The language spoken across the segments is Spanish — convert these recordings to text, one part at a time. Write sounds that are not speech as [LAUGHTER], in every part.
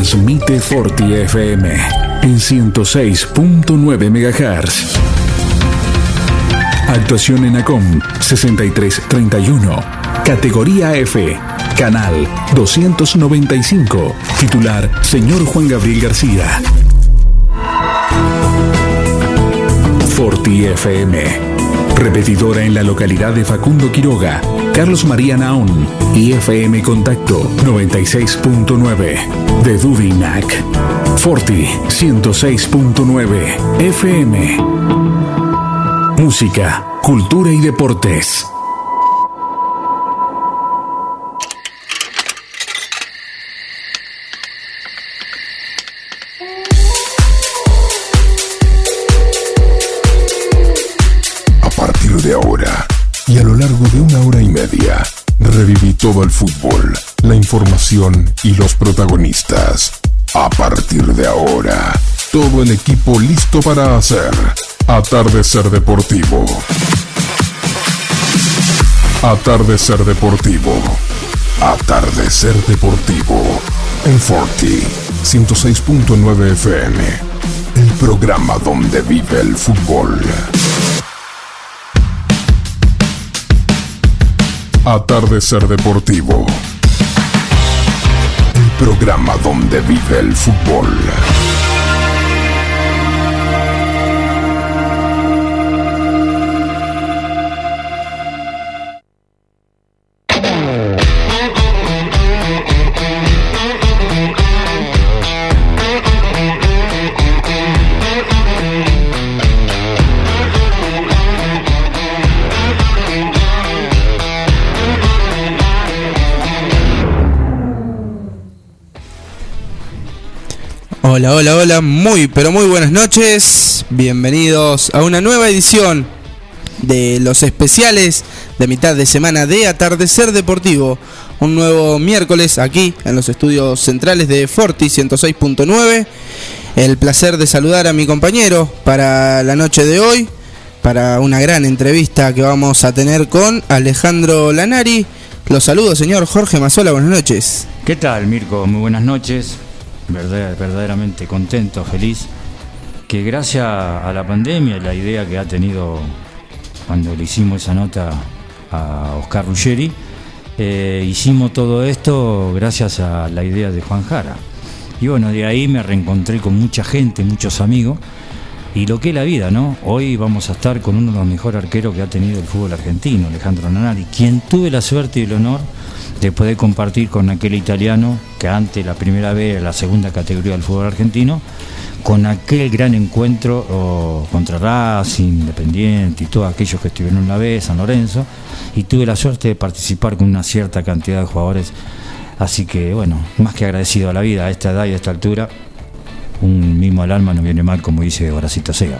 Transmite Forti FM en 106.9 MHz. Actuación en ACOM 6331. Categoría F. Canal 295. Titular Señor Juan Gabriel García. Forti FM. Repetidora en la localidad de Facundo Quiroga, Carlos María Naón y FM Contacto 96.9 de Dudinac. Forti 106.9 FM. Música, cultura y deportes. A partir de ahora y a lo largo de una hora y media, reviví todo el fútbol, la información y los protagonistas. A partir de ahora, todo el equipo listo para hacer Atardecer Deportivo. Atardecer Deportivo. Atardecer Deportivo. En Forti 106.9 FM. El programa donde vive el fútbol. Atardecer Deportivo. Programa donde vive el fútbol. Hola, hola, hola, muy, pero muy buenas noches. Bienvenidos a una nueva edición de los especiales de mitad de semana de Atardecer Deportivo. Un nuevo miércoles aquí en los estudios centrales de Forti 106.9. El placer de saludar a mi compañero para la noche de hoy, para una gran entrevista que vamos a tener con Alejandro Lanari. Los saludo, señor Jorge Mazola, buenas noches. ¿Qué tal, Mirko? Muy buenas noches. Verdad- verdaderamente contento, feliz. Que gracias a la pandemia la idea que ha tenido cuando le hicimos esa nota a Oscar Ruggeri, eh, hicimos todo esto gracias a la idea de Juan Jara. Y bueno, de ahí me reencontré con mucha gente, muchos amigos. Y lo que es la vida, ¿no? Hoy vamos a estar con uno de los mejores arqueros que ha tenido el fútbol argentino, Alejandro Nanari, quien tuve la suerte y el honor de compartir con aquel italiano que antes la primera vez era la segunda categoría del fútbol argentino, con aquel gran encuentro contra Racing, Independiente y todos aquellos que estuvieron en la B, San Lorenzo, y tuve la suerte de participar con una cierta cantidad de jugadores. Así que bueno, más que agradecido a la vida a esta edad y a esta altura, un mimo al alma no viene mal, como dice Horacito Sega.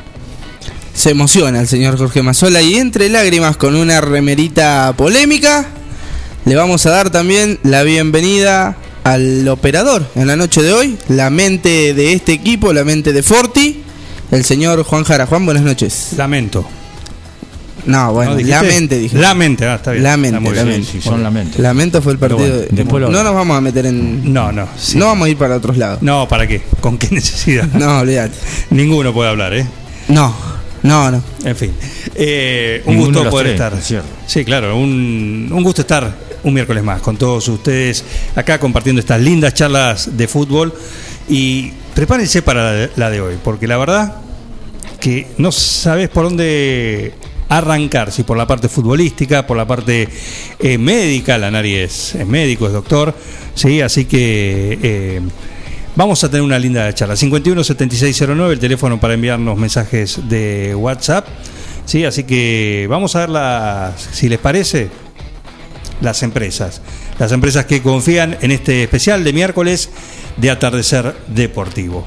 Se emociona el señor Jorge Mazola y entre lágrimas con una remerita polémica, le vamos a dar también la bienvenida al operador en la noche de hoy, la mente de este equipo, la mente de Forti, el señor Juan Jara. Juan, buenas noches. Lamento. No, bueno, ¿No dijiste? la mente dije. La mente, ah, está bien. La mente, la mente. Sí, son lamentos. Lamento fue el partido. Bueno, de- después lo no nos vamos a meter en. No, no. sí. No vamos a ir para otros lados. No, ¿para qué? ¿Con qué [LAUGHS] necesidad? No, olvídate. Ninguno puede hablar, ¿eh? No, no, no. En fin. Eh, un Ninguno gusto poder tres, estar. es cierto. Sí, claro, un, un gusto estar un miércoles más con todos ustedes acá compartiendo estas lindas charlas de fútbol. Y prepárense para la- de hoy, porque la verdad que no sabes por dónde arrancar, si por la parte futbolística, por la parte eh, médica, la Nari es, médico, es doctor, sí, así que eh, vamos a tener una linda charla. 51 7609, el teléfono para enviarnos mensajes de WhatsApp, sí, así que vamos a ver las, si les parece, las empresas. Las empresas que confían en este especial de miércoles de atardecer deportivo.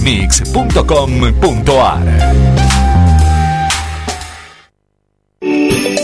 www.neutralmix.com.ar.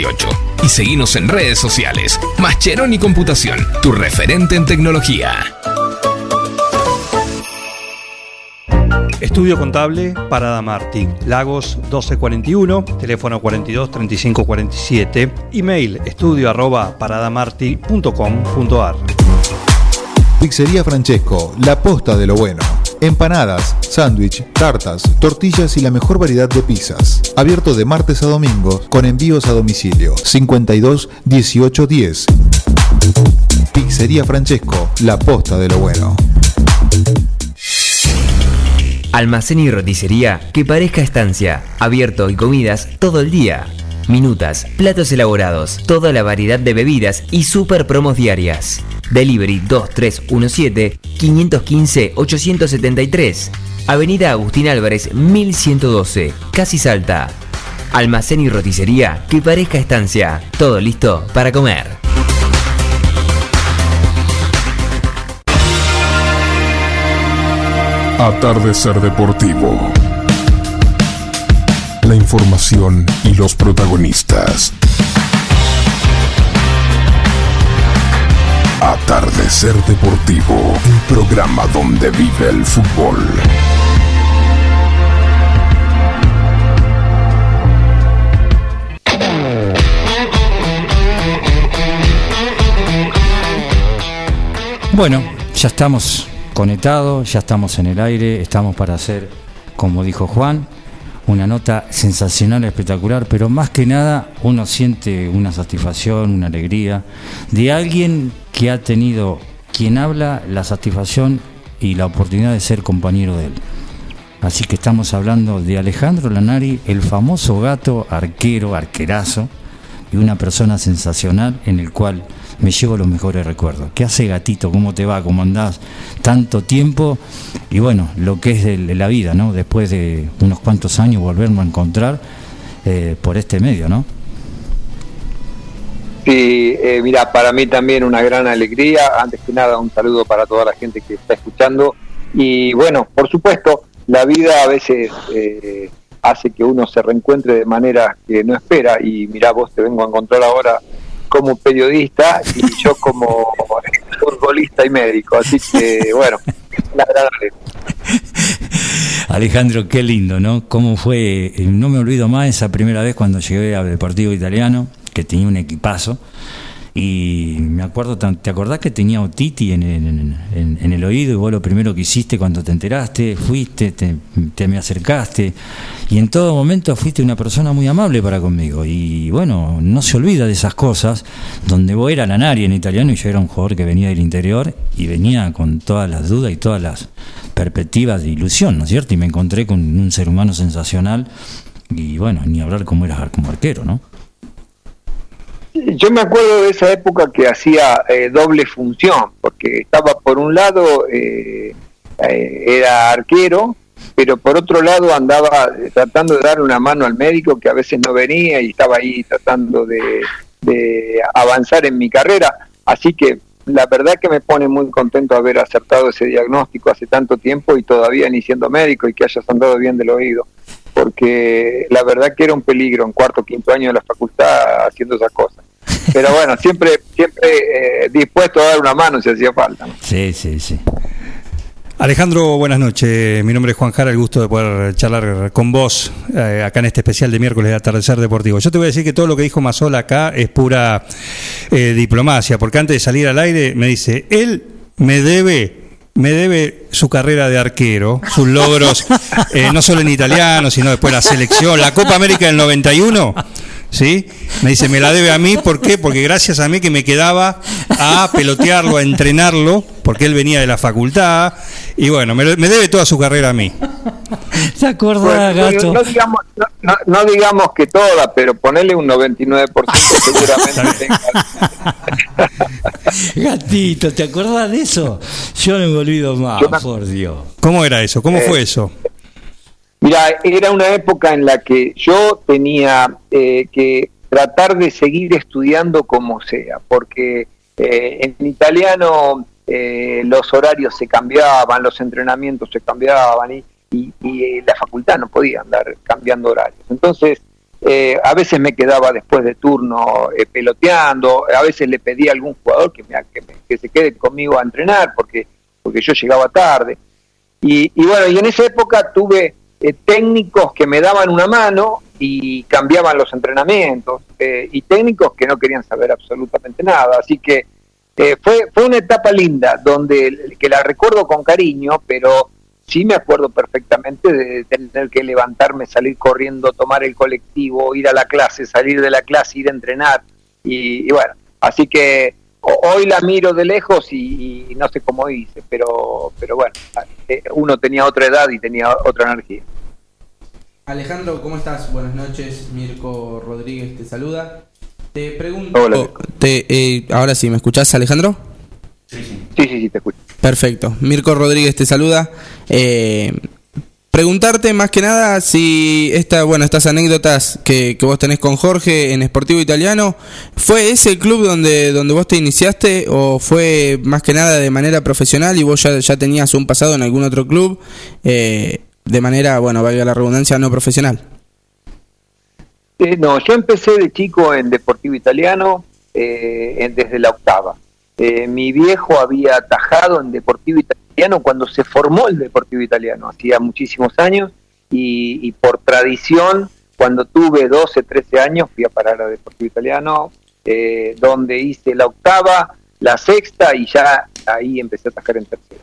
1278 y seguinos en redes sociales. Mascheroni Computación, tu referente en tecnología. Estudio Contable Parada Martí, Lagos 1241, teléfono 42 35 47, email estudio arroba paradamarti.com.ar. Pizzería Francesco, la posta de lo bueno. Empanadas, sándwich, tartas, tortillas y la mejor variedad de pizzas. Abierto de martes a domingo con envíos a domicilio. 52 18 10. Pizzería Francesco, la posta de lo bueno. Almacén y roticería que parezca estancia. Abierto y comidas todo el día. Minutas, platos elaborados, toda la variedad de bebidas y super promos diarias. Delivery 2317-515-873. Avenida Agustín Álvarez 1112, Casi Salta. Almacén y roticería que parezca estancia. Todo listo para comer. Atardecer Deportivo. La información y los protagonistas. Atardecer Deportivo, el programa donde vive el fútbol. Bueno, ya estamos conectados, ya estamos en el aire, estamos para hacer, como dijo Juan, una nota sensacional, espectacular, pero más que nada uno siente una satisfacción, una alegría de alguien que ha tenido, quien habla, la satisfacción y la oportunidad de ser compañero de él. Así que estamos hablando de Alejandro Lanari, el famoso gato arquero, arquerazo, y una persona sensacional en el cual me llevo los mejores recuerdos. ¿Qué hace gatito? ¿Cómo te va? ¿Cómo andás? Tanto tiempo y bueno, lo que es de, la vida, ¿no? Después de unos cuantos años volvernos a encontrar eh, por este medio, ¿no? Sí, eh, mira, para mí también una gran alegría. Antes que nada, un saludo para toda la gente que está escuchando. Y bueno, por supuesto, la vida a veces eh, hace que uno se reencuentre de manera que no espera. Y mira, vos te vengo a encontrar ahora como periodista y [LAUGHS] yo como futbolista y médico. Así que, bueno, la Alejandro, qué lindo, ¿no? ¿Cómo fue? Eh, no me olvido más esa primera vez cuando llegué al Deportivo Italiano, que tenía un equipazo y me acuerdo, ¿te acordás que tenía otiti en, el oído y vos lo primero que hiciste cuando te enteraste, fuiste, te, me acercaste y en todo momento fuiste una persona muy amable para conmigo y bueno, no se olvida de esas cosas donde vos eras la en italiano y yo era un jugador que venía del interior y venía con todas las dudas y todas las perspectivas de ilusión, ¿no es cierto? Y me encontré con un ser humano sensacional y bueno, ni hablar cómo eras como arquero, ¿no? Yo me acuerdo de esa época que hacía eh, doble función, porque estaba por un lado, eh, eh, era arquero, pero por otro lado andaba tratando de dar una mano al médico que a veces no venía y estaba ahí tratando de, avanzar en mi carrera. Así que la verdad que me pone muy contento haber acertado ese diagnóstico hace tanto tiempo y todavía ni siendo médico y que hayas andado bien del oído porque la verdad que era un peligro en cuarto quinto año de la facultad haciendo esas cosas. Pero [LAUGHS] bueno, siempre siempre eh, dispuesto a dar una mano si hacía falta. Sí, sí, sí. Alejandro, buenas noches. Mi nombre es Juan Jara, el gusto de poder charlar con vos eh, acá en este especial de miércoles de Atardecer Deportivo. Yo te voy a decir que todo lo que dijo Mazola acá es pura eh, diplomacia, porque antes de salir al aire me dice, él me debe me debe su carrera de arquero, sus logros, [LAUGHS] eh, no solo en italiano, sino después la selección, la Copa América del 91. ¿Sí? Me dice, me la debe a mí, ¿por qué? Porque gracias a mí que me quedaba a pelotearlo, a entrenarlo, porque él venía de la facultad, y bueno, me, me debe toda su carrera a mí. [LAUGHS] ¿Se acuerda, Gato? No digamos, no, no digamos que toda, pero ponerle un 99% [LAUGHS] seguramente. Gatito, ¿te acuerdas de eso? Yo no me olvido más, Yo por Dios. ¿Cómo era eso? ¿Cómo Eh, fue eso? Mira, era una época en la que yo tenía eh, que tratar de seguir estudiando como sea, porque eh, en italiano eh, los horarios se cambiaban, los entrenamientos se cambiaban y, y- y, eh, la facultad no podía andar cambiando horarios. Entonces, eh, a veces me quedaba después de turno eh, peloteando, a veces le pedía a algún jugador que, me, que, me- se quede conmigo a entrenar porque, porque yo llegaba tarde. Y, y bueno, y en esa época tuve eh, técnicos que me daban una mano y cambiaban los entrenamientos, eh, y técnicos que no querían saber absolutamente nada. Así que eh, fue, fue una etapa linda, donde que la recuerdo con cariño, pero sí me acuerdo perfectamente de tener que levantarme, salir corriendo, tomar el colectivo, ir a la clase, salir de la clase, ir a entrenar. Y, y bueno, así que ho- hoy la miro de lejos y, y no sé cómo hice, pero, pero bueno, eh, uno tenía otra edad y tenía otra energía. Alejandro, ¿cómo estás? Buenas noches. Mirko Rodríguez te saluda. Te pregunto. Hola. te- eh, ahora sí, ¿me escuchás, Alejandro? Sí, sí, sí, te escucho. Perfecto. Mirko Rodríguez te saluda. Eh, preguntarte más que nada si esta, bueno, estas anécdotas que, que vos tenés con Jorge en Sportivo Italiano, ¿fue ese club donde, donde vos te iniciaste o fue más que nada de manera profesional y vos ya, ya tenías un pasado en algún otro club eh, de manera, bueno, valga la redundancia, no profesional? Eh, no, yo empecé de chico en Deportivo Italiano eh, en- desde la octava. Eh, mi viejo había atajado en Deportivo Italiano cuando se formó el Deportivo Italiano, hacía muchísimos años, y, por tradición, cuando tuve 12, 13 años, fui a parar a Deportivo Italiano, eh, donde hice la octava, la sexta, y ya ahí empecé a atajar en tercera.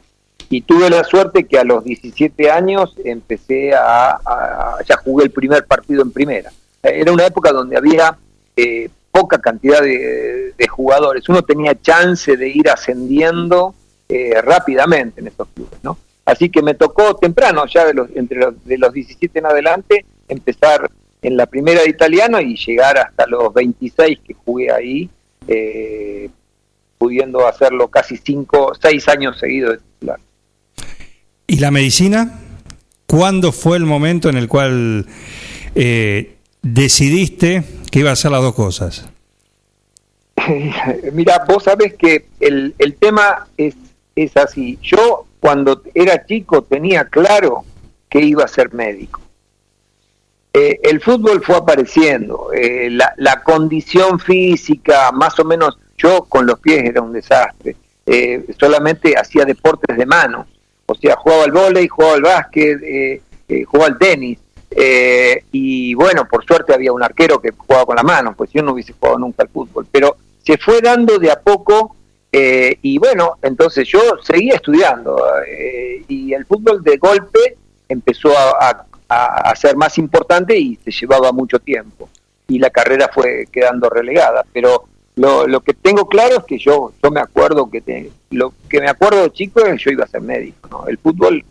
Y tuve la suerte que a los 17 años empecé a, a- ya jugué el primer partido en primera. Era una época donde había eh, poca cantidad de, jugadores. Uno tenía chance de ir ascendiendo eh, rápidamente en estos clubes, ¿no? Así que me tocó temprano, ya de los, entre los, de los 17 en adelante, empezar en la primera de italiano y llegar hasta los 26 que jugué ahí, eh, pudiendo hacerlo casi 5, 6 años seguidos de titular. ¿Y la medicina? ¿Cuándo fue el momento en el cual eh, decidiste que iba a hacer las dos cosas? [LAUGHS] Mira, vos sabés que el, el tema es, es así. Yo cuando era chico tenía claro que iba a ser médico. Eh, el fútbol fue apareciendo, eh, la, la condición física, más o menos, yo con los pies era un desastre, Eh, solamente hacía deportes de mano, o sea, jugaba al vóley, jugaba al básquet, eh, jugaba al tenis, eh, y bueno, por suerte había un arquero que jugaba con la mano, pues yo no hubiese jugado nunca al fútbol, pero se fue dando de a poco eh, y bueno, entonces yo seguía estudiando eh, y el fútbol de golpe empezó a, a- ser más importante y se llevaba mucho tiempo. Y la carrera fue quedando relegada, pero lo, lo que tengo claro es que yo yo me acuerdo que te- lo que me acuerdo de chico es que yo iba a ser médico, ¿no? El fútbol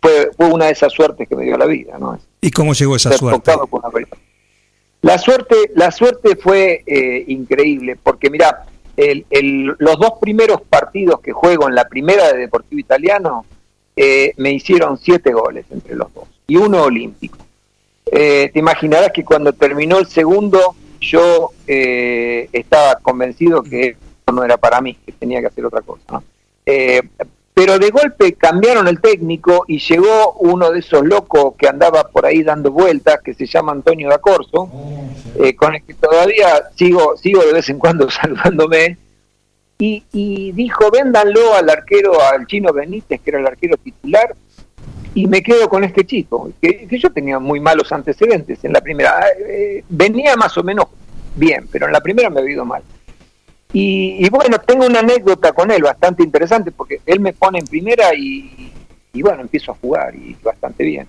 fue, fue una de esas suertes que me dio la vida, ¿no? ¿Y cómo llegó esa ser suerte? por una. La suerte, la suerte fue eh, increíble, porque mira, el, el- los dos primeros partidos que juego en la primera de Deportivo Italiano eh, me hicieron siete goles entre los dos y uno olímpico. Eh, te imaginarás que cuando terminó el segundo yo eh, estaba convencido que no era para mí, que tenía que hacer otra cosa. ¿no? Pero de golpe cambiaron el técnico y llegó uno de esos locos que andaba por ahí dando vueltas, que se llama Antonio da Corso, eh, con el que todavía sigo, sigo de vez en cuando [LAUGHS] saludándome. y, y dijo, véndanlo al arquero, al chino Benítez, que era el arquero titular, y me quedo con este chico, que, que yo tenía muy malos antecedentes en la primera. Eh, venía más o menos bien, pero en la primera me había ido mal. Y, y bueno, tengo una anécdota con él bastante interesante, porque él me pone en primera y, y bueno, empiezo a jugar y bastante bien.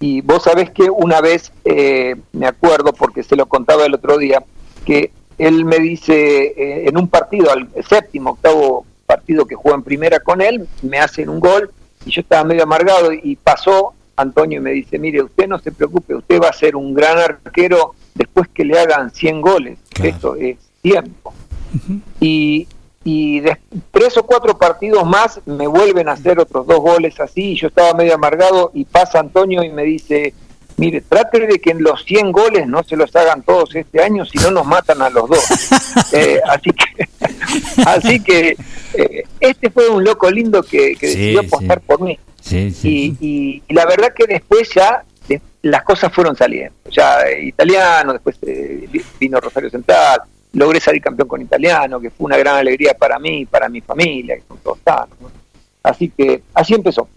Y vos sabés que una vez, eh, me acuerdo, porque se lo contaba el otro día, que él me dice, eh, en un partido, al séptimo, octavo partido que juega en primera con él, me hacen un gol y yo estaba medio amargado y pasó Antonio y me dice, mire, usted no se preocupe, usted va a ser un gran arquero después que le hagan 100 goles, esto es tiempo. Y, y de tres o cuatro partidos más me vuelven a hacer otros dos goles así y yo estaba medio amargado y pasa Antonio y me dice, mire, trate de que en los 100 goles no se los hagan todos este año, si no nos matan a los dos. [LAUGHS] Eh, así que, [LAUGHS] así que eh, este fue un loco lindo que, que Sí, decidió sí. apostar por mí. Sí. Y, y- y la verdad que después ya de- las cosas fueron saliendo. Ya eh, italiano, después eh, vi- vino Rosario Central, logré salir campeón con italiano, que fue una gran alegría para mí, para mi familia, que son todos. Así que así empezó.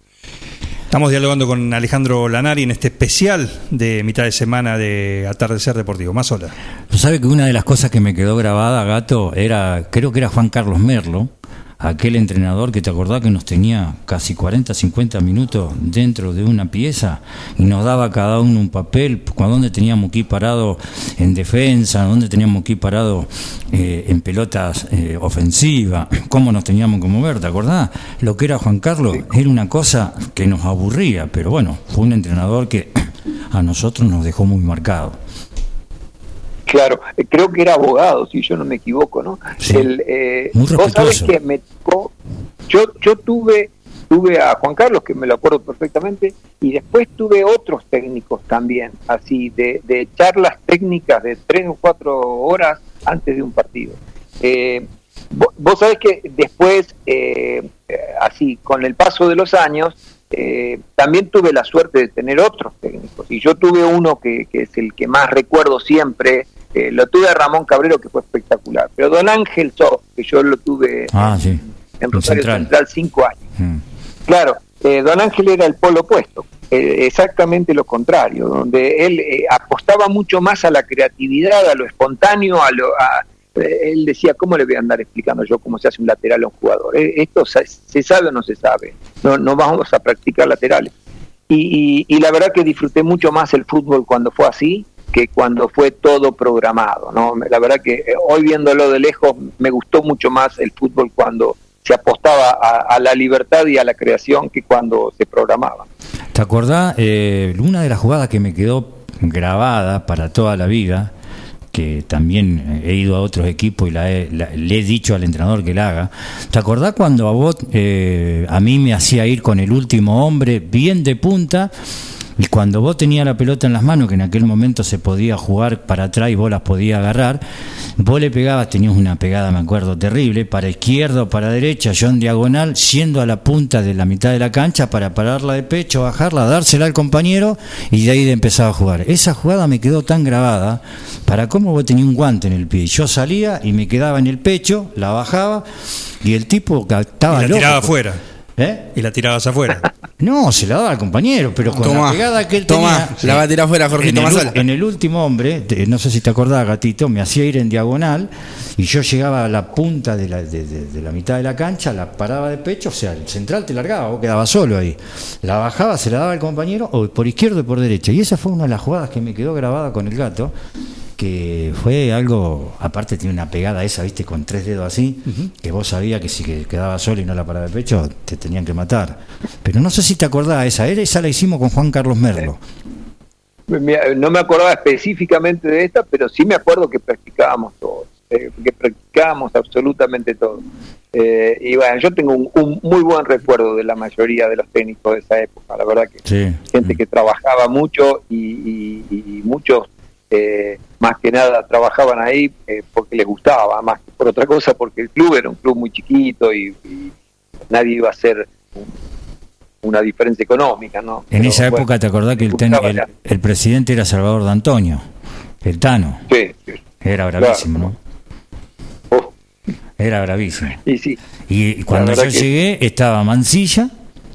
Estamos dialogando con Alejandro Lanari en este especial de mitad de semana de Atardecer Deportivo. Más hola. Tú sabes que una de las cosas que me quedó grabada, gato, era, creo que era Juan Carlos Merlo, aquel entrenador que te acordás que nos tenía casi 40, 50 minutos dentro de una pieza y nos daba a cada uno un papel, dónde teníamos que ir parado en defensa, dónde teníamos que ir parado eh, en pelotas eh, ofensivas, cómo nos teníamos que mover, ¿te acordás? Lo que era Juan Carlos era una cosa que nos aburría, pero bueno, fue un entrenador que a nosotros nos dejó muy marcado. Claro, eh, creo que era abogado, si yo no me equivoco, ¿no? Sí. El, eh, Muy vos sabés que me tocó, yo, yo tuve, tuve a Juan Carlos, que me lo acuerdo perfectamente, y después tuve otros técnicos también, así, de, de charlas técnicas de tres o cuatro horas antes de un partido. Eh, vo- vos sabés que después, eh, eh, así, con el paso de los años, eh, también tuve la suerte de tener otros técnicos. Y yo tuve uno que, que es el que más recuerdo siempre. Eh, lo tuve a Ramón Cabrero, que fue espectacular. Pero Don Ángel So, que yo lo tuve Ah, sí. en Rosario Central. Central. cinco años. Mm. Claro, eh, Don Ángel era el polo opuesto, eh, exactamente lo contrario, donde él eh, apostaba mucho más a la creatividad, a lo espontáneo, a lo... a- él decía, ¿cómo le voy a andar explicando yo cómo se hace un lateral a un jugador? Esto se, se sabe o no se sabe, no, no vamos a practicar laterales. Y, y- y la verdad que disfruté mucho más el fútbol cuando fue así que cuando fue todo programado. ¿no? La verdad que eh, hoy viéndolo de lejos me gustó mucho más el fútbol cuando se apostaba a, la libertad y a la creación que cuando se programaba. ¿Te acordás? Eh, una de las jugadas que me quedó grabada para toda la vida, que también he ido a otros equipos y la he- la- le he dicho al entrenador que la haga. ¿Te acordás cuando a vos, eh, a mí me hacía ir con el último hombre bien de punta? Y cuando vos tenías la pelota en las manos, que en aquel momento se podía jugar para atrás y vos las podías agarrar, vos le pegabas, tenías una pegada, me acuerdo, terrible, para izquierda o para derecha, yo en diagonal, siendo a la punta de la mitad de la cancha para pararla de pecho, bajarla, dársela al compañero y de ahí de empezar a jugar. Esa jugada me quedó tan grabada, para cómo vos tenías un guante en el pie. Yo salía y me quedaba en el pecho, la bajaba y el tipo estaba y la loco. tiraba afuera. ¿Eh? Y la tirabas afuera. [LAUGHS] No, se la daba al compañero, pero con Tomá, la pegada que él tomá, tenía. la va a tirar afuera, Jorgito en el, en el último hombre, te- no sé si te acordás, gatito, me hacía ir en diagonal y yo llegaba a la punta de la, de, de- de la mitad de la cancha, la paraba de pecho, o sea, el central te largaba, vos quedabas solo ahí. La bajaba, se la daba al compañero, o por izquierda y por derecha. Y esa fue una de las jugadas que me quedó grabada con el gato que fue algo, aparte tiene una pegada esa, viste, con tres dedos así, que vos sabías que si que quedaba solo y no la paraba de pecho, te tenían que matar. Pero no sé si te acordás esa, era- esa la hicimos con Juan Carlos Merlo. Me- No me acordaba específicamente de esta, pero sí me acuerdo que practicábamos todos, eh, que practicábamos absolutamente todos. Eh, y bueno, yo tengo un, un muy buen recuerdo de la mayoría de los técnicos de esa época, la verdad que Sí. gente que trabajaba mucho y, y- y muchos eh, más que nada trabajaban ahí eh, porque les gustaba, más que por otra cosa, porque el club era un club muy chiquito y, y nadie iba a hacer un- una diferencia económica, ¿no? En Pero, esa bueno, época te acordás que el, ten- el, el presidente era Salvador D'Antonio, el Tano. Sí, sí. Era bravísimo, ¿no? Oh, Era bravísimo. Y sí, Y cuando yo que- llegué estaba Mancilla,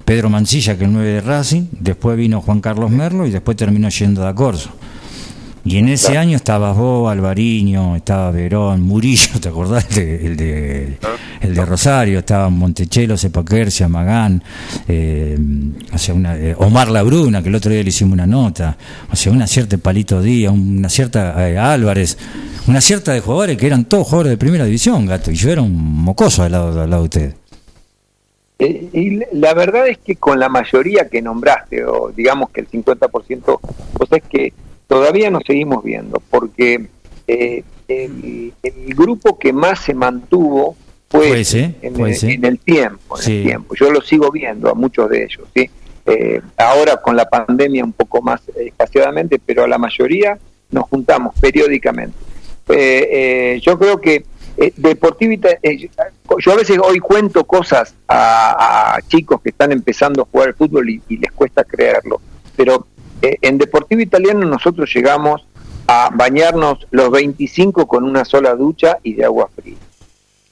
Pedro Mancilla, que es el 9 de Racing, después vino Juan Carlos Merlo y después terminó yendo a Corso. Y en ese año estabas vos, Alvariño, estaba Verón, Murillo, [LAUGHS] ¿te acordás? El de, el de, el de Rosario, estaba Montechelo, Cepaquercia, Magán, eh, o sea, una, eh, Omar Labruna, que el otro día le hicimos una nota, o sea, una cierta Palito Díaz, una cierta eh, Álvarez, una cierta de jugadores que eran todos jugadores de primera división, gato, y yo era un mocoso al lado, al lado de ustedes. Eh, y la verdad es que con la mayoría que nombraste, o digamos que el 50%, pues es que todavía nos seguimos viendo, porque eh, el, el grupo que más se mantuvo fue, en, el, ese. en el tiempo, en Sí. el tiempo. Yo lo sigo viendo a muchos de ellos, ¿sí? Eh, ahora con la pandemia un poco más espaciadamente, pero a la mayoría nos juntamos periódicamente. Eh, eh, yo creo que eh, Deportivita, eh, yo a veces hoy cuento cosas a, a chicos que están empezando a jugar al fútbol y, y les cuesta creerlo, pero eh, en Deportivo Italiano nosotros llegamos a bañarnos los 25 con una sola ducha y de agua fría.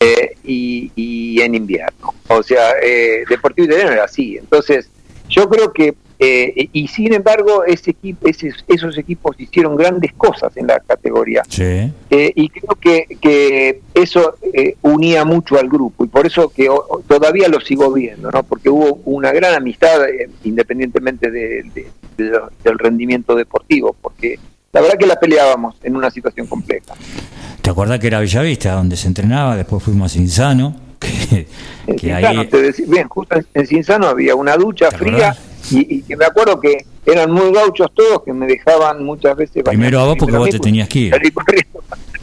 Eh, y, y en invierno. O sea, eh, Deportivo Italiano era así. Entonces, yo creo que, eh, y sin embargo, ese equipo, ese- esos equipos hicieron grandes cosas en la categoría. Sí. Eh, y creo que, que eso eh, unía mucho al grupo y por eso que o- todavía lo sigo viendo, ¿no? Porque hubo una gran amistad eh, independientemente de- de- de lo- del rendimiento deportivo, porque la verdad que la peleábamos en una situación compleja. ¿Te acordás que era Bellavista donde se entrenaba? Después fuimos a Insano, [LAUGHS] que, En Cinzano, ahí... te decía- bien, justo en, Cinzano había una ducha ¿Te fría acordás? Y, y que me acuerdo que eran muy gauchos todos que me dejaban muchas veces Primero a vos porque vos te tenías que ir. [LAUGHS]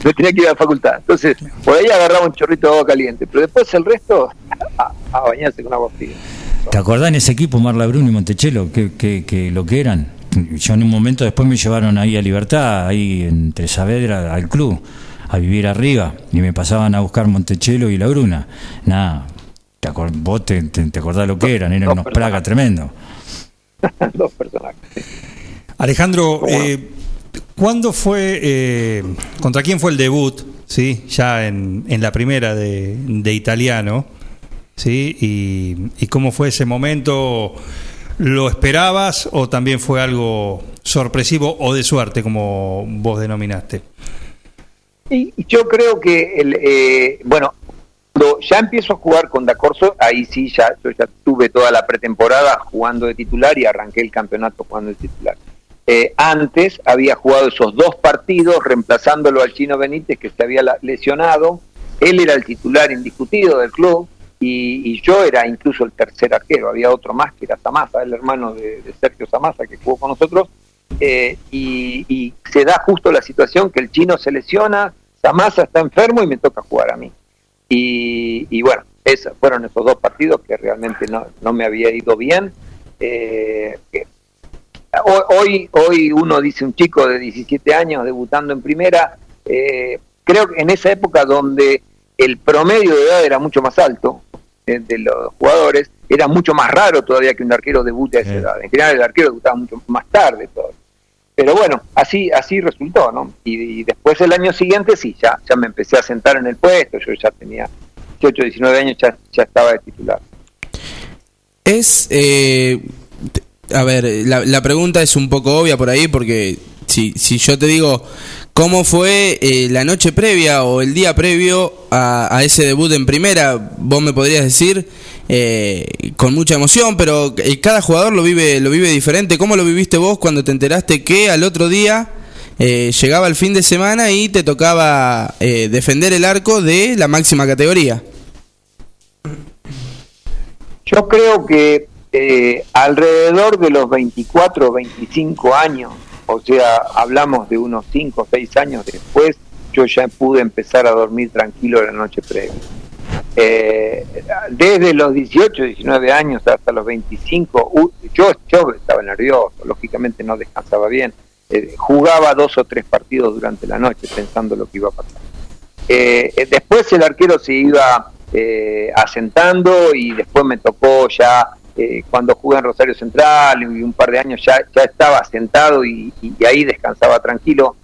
Me tenía que ir a la facultad. Entonces, por ahí agarraba un chorrito de agua caliente. Pero después el resto, [LAUGHS] a, a bañarse con agua fría. ¿Te acordás en ese equipo Marla Bruno y Montechelo que, que, que lo que eran? Yo en un momento después me llevaron ahí a Libertad, ahí entre Saavedra, al club, a vivir arriba, y me pasaban a buscar Montechelo y La Bruna. Nada, te vos te, te- te acordás lo que eran, eran No, unos plagas tremendos. [LAUGHS] Dos personajes. Alejandro, eh, ¿cuándo fue, eh, contra quién fue el debut, sí, ya en, en la primera de, de italiano, sí, y, y cómo fue ese momento? ¿Lo esperabas o también fue algo sorpresivo o de suerte, como vos denominaste? Y y yo creo que, el, eh, bueno, cuando ya empiezo a jugar con Da Corso, ahí sí, ya, yo ya tuve toda la pretemporada jugando de titular y arranqué el campeonato jugando de titular. Eh, antes había jugado esos dos partidos reemplazándolo al Chino Benítez que se había lesionado. Él era el titular indiscutido del club y, yo era incluso el tercer arquero. Había otro más que era Samasa, el hermano de, de Sergio Samasa que jugó con nosotros. Eh, y, y se da justo la situación que el chino se lesiona, Samasa está enfermo y me toca jugar a mí. Y, y bueno, esos fueron esos dos partidos que realmente no, no me había ido bien. Eh, ho- hoy, hoy uno dice un chico de 17 años debutando en primera, eh, creo que en esa época donde el promedio de edad era mucho más alto eh, de los jugadores, era mucho más raro todavía que un arquero debute a esa edad. En general el arquero debutaba mucho más tarde todo. Pero bueno, así así resultó, ¿no? Y, después el año siguiente sí, ya ya me empecé a sentar en el puesto, yo ya tenía 18, 19 años, ya, ya estaba de titular. Es. eh, a ver, la, la pregunta es un poco obvia por ahí, porque si, si yo te digo cómo fue eh, la noche previa o el día previo a, a ese debut en primera, vos me podrías decir eh, con mucha emoción, pero eh, cada jugador lo vive, lo vive diferente. ¿Cómo lo viviste vos cuando te enteraste que al otro día eh, llegaba el fin de semana y te tocaba eh, defender el arco de la máxima categoría? Yo creo que eh, alrededor de los 24 o 25 años, o sea, hablamos de unos 5 o 6 años después, yo ya pude empezar a dormir tranquilo la noche previa. Eh, desde los 18, 19 años hasta los 25, uh, yo, estaba nervioso, lógicamente no descansaba bien, eh, jugaba dos o tres partidos durante la noche pensando lo que iba a pasar. Eh, después el arquero se iba asentando y después me tocó ya cuando jugué en Rosario Central y un par de años ya, estaba asentado y, y ahí descansaba tranquilo.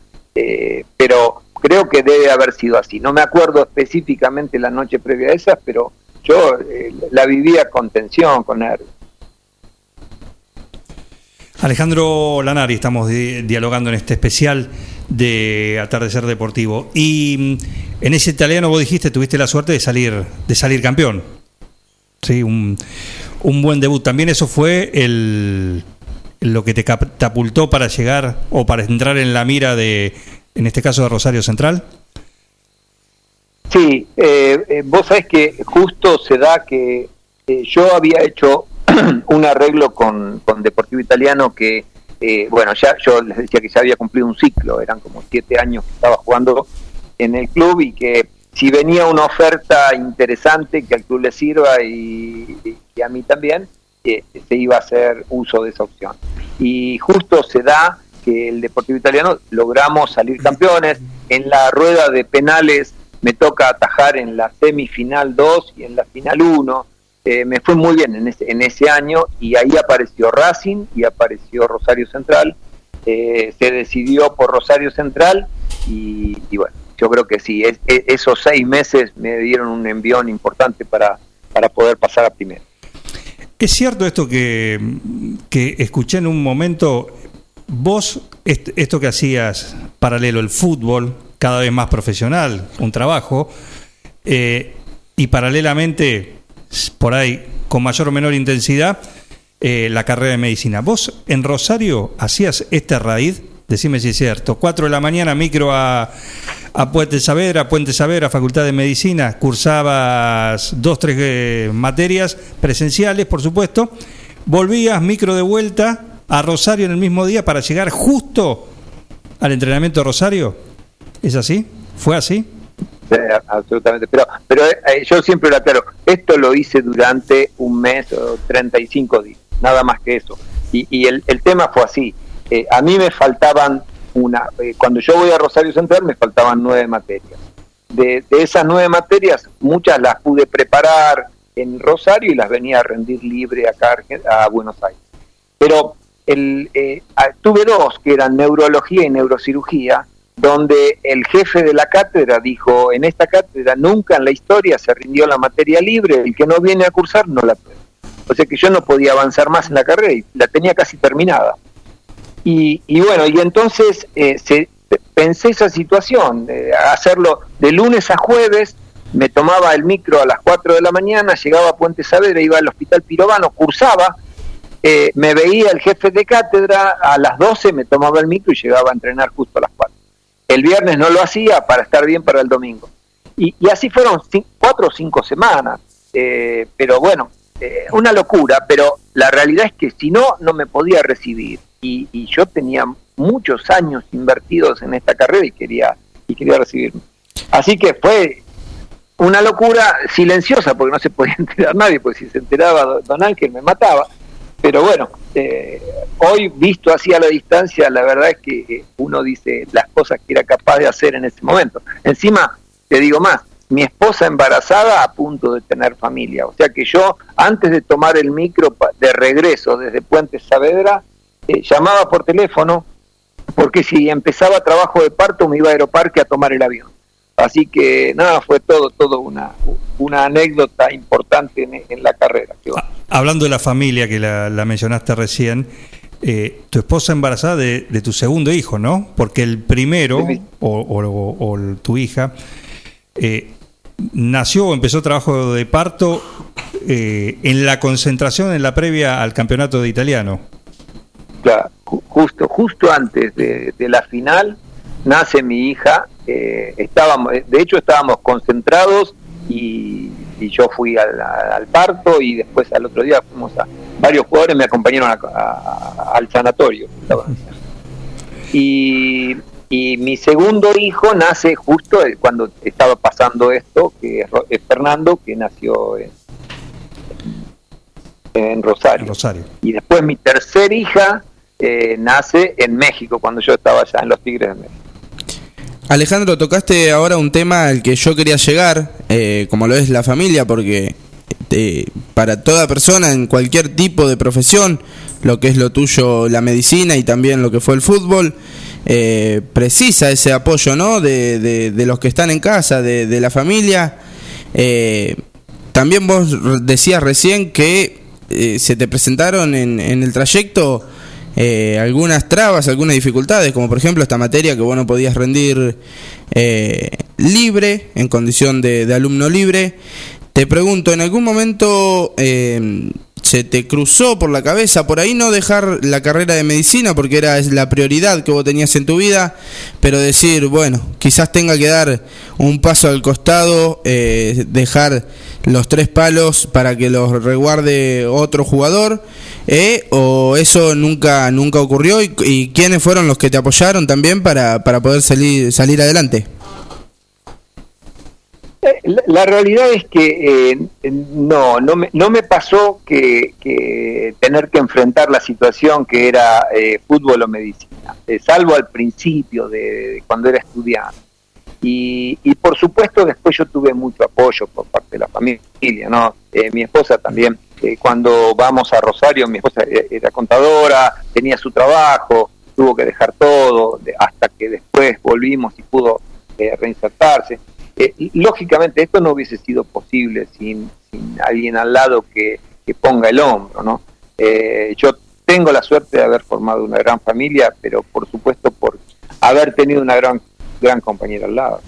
Pero creo que debe haber sido así. No me acuerdo específicamente la noche previa a esa, pero yo eh, la vivía con tensión, con nervios. Alejandro Lanari, estamos di- dialogando en este especial de Atardecer Deportivo. Y mm, en ese italiano vos dijiste, tuviste la suerte de salir, de salir campeón. Sí, un, un buen debut. También eso fue el, lo que te catapultó para llegar o para entrar en la mira de, en este caso, de Rosario Central. Sí, eh, eh, vos sabés que justo se da que eh, yo había hecho [CLEARS THROAT] un arreglo con, con Deportivo Italiano que, eh, bueno, ya yo les decía que ya había cumplido un ciclo, eran como siete años que estaba jugando en el club y que si venía una oferta interesante que al club le sirva y, y- a mí también, eh, se iba a hacer uso de esa opción. Y justo se da que el Deportivo Italiano logramos salir campeones. En la rueda de penales me toca atajar en la semifinal 2 y en la final 1. Eh, me fue muy bien en ese, en ese año y ahí apareció Racing y apareció Rosario Central. Eh, se decidió por Rosario Central y, bueno, yo creo que sí, es- es- esos seis meses me dieron un envión importante para, para poder pasar a primero. Es cierto esto que, que escuché en un momento, vos, est- esto que hacías paralelo, el fútbol, cada vez más profesional, un trabajo, eh, y paralelamente, por ahí, con mayor o menor intensidad, eh, la carrera de medicina. Vos en Rosario hacías esta raíz, decime si es cierto, 4 de la mañana micro a, a Puente Saavedra, Puente Facultad de Medicina, cursabas dos, tres eh, materias presenciales, por supuesto, volvías micro de vuelta a Rosario en el mismo día para llegar justo al entrenamiento de Rosario. ¿Es así? ¿Fue así? Eh, absolutamente. Pero, pero eh, yo siempre lo aclaro, esto lo hice durante un mes o 35 días, nada más que eso. Y, y el, el tema fue así. Eh, a mí me faltaban una, eh, cuando yo voy a Rosario Central me faltaban nueve materias. De, de esas nueve materias, muchas las pude preparar en Rosario y las venía a rendir libre acá a Buenos Aires. Pero el, eh, tuve dos, que eran neurología y neurocirugía, donde el jefe de la cátedra dijo, en esta cátedra nunca en la historia se rindió la materia libre, el que no viene a cursar no la puede. O sea que yo no podía avanzar más en la carrera y la tenía casi terminada. Y, y bueno, y entonces eh, se, pensé esa situación, eh, hacerlo de lunes a jueves, me tomaba el micro a las 4 de la mañana, llegaba a Puente Saavedra, iba al Hospital Pirovano, cursaba, eh, me veía el jefe de cátedra, a las 12 me tomaba el micro y llegaba a entrenar justo a las 4. El viernes no lo hacía para estar bien para el domingo. Y, así fueron cuatro o cinco semanas. Eh, pero bueno, eh, una locura, pero la realidad es que si no, no me podía recibir. Y, y yo tenía muchos años invertidos en esta carrera y quería, y quería recibirme. Así que fue una locura silenciosa, porque no se podía [LAUGHS] enterar nadie, porque si se enteraba do- don Ángel me mataba. Pero bueno, eh, hoy visto así a la distancia, la verdad es que eh, uno dice las cosas que era capaz de hacer en ese momento. Encima, te digo más, mi esposa embarazada a punto de tener familia. O sea que yo, antes de tomar el micro de regreso desde Puente Saavedra, eh, llamaba por teléfono, porque si empezaba trabajo de parto me iba a Aeroparque a tomar el avión. Así que nada, fue todo, todo una, una anécdota importante en, en la carrera. va. Hablando de la familia que la, la mencionaste recién, eh, tu esposa embarazada de, de tu segundo hijo, ¿no? Porque el primero, Sí. o, o- o tu hija, eh, nació o empezó trabajo de parto eh, en la concentración, en la previa al campeonato de italiano. Claro, ju- justo, justo antes de, de la final nace mi hija. eh, estábamos, de hecho estábamos concentrados y, y yo fui al, al parto y después al otro día fuimos a varios jugadores me acompañaron a- a- al sanatorio. Y, y mi segundo hijo nace justo cuando estaba pasando esto, que es Fernando, que nació en, en Rosario. En Rosario. Y después mi tercer hija eh, nace en México, cuando yo estaba allá en los Tigres de México. Alejandro, tocaste ahora un tema al que yo quería llegar, eh, como lo es la familia, porque eh, para toda persona en cualquier tipo de profesión, lo que es lo tuyo, la medicina y también lo que fue el fútbol, eh, precisa ese apoyo, ¿no? De, de, de los que están en casa, de, la familia. Eh, también vos decías recién que se te presentaron en, en el trayecto eh, algunas trabas, algunas dificultades, como por ejemplo esta materia que vos no podías rendir eh, libre, en condición de, alumno libre. Te pregunto, ¿en algún momento eh, se te cruzó por la cabeza por ahí no dejar la carrera de medicina porque era la prioridad que vos tenías en tu vida, pero decir, bueno, quizás tenga que dar un paso al costado, eh, dejar los tres palos para que los reguarde otro jugador, eh, o eso nunca nunca ocurrió y, quiénes fueron los que te apoyaron también para, para poder salir salir adelante. Eh, La, realidad es que eh, no, no me, no me pasó que, que tener que enfrentar la situación que era eh, fútbol o medicina, eh, salvo al principio de cuando era estudiante. Y, y por supuesto después yo tuve mucho apoyo por parte de la familia, ¿no? Eh, mi esposa también, eh, cuando vamos a Rosario, mi esposa e- era contadora, tenía su trabajo, tuvo que dejar todo, hasta que después volvimos y pudo eh, reinsertarse. Eh, lógicamente esto no hubiese sido posible sin, sin alguien al lado que, que ponga el hombro, ¿no? Eh, yo tengo la suerte de haber formado una gran familia, pero por supuesto por haber tenido una gran gran compañera al lado.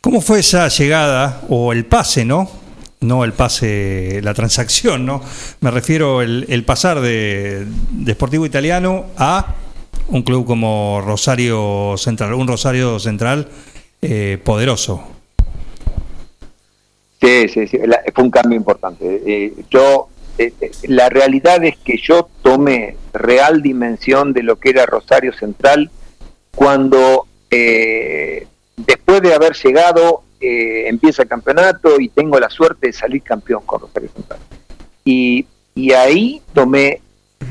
¿Cómo fue esa llegada o el pase, no? No el pase, la transacción, ¿no? Me refiero el, el pasar de, de Sportivo Italiano a un club como Rosario Central, un Rosario Central eh, poderoso. Sí, sí, sí, la- fue un cambio importante. Eh, yo, eh, eh, la realidad es que yo tomé real dimensión de lo que era Rosario Central cuando eh, después de haber llegado eh, empieza el campeonato y tengo la suerte de salir campeón con Rosario Central. Y, ahí tomé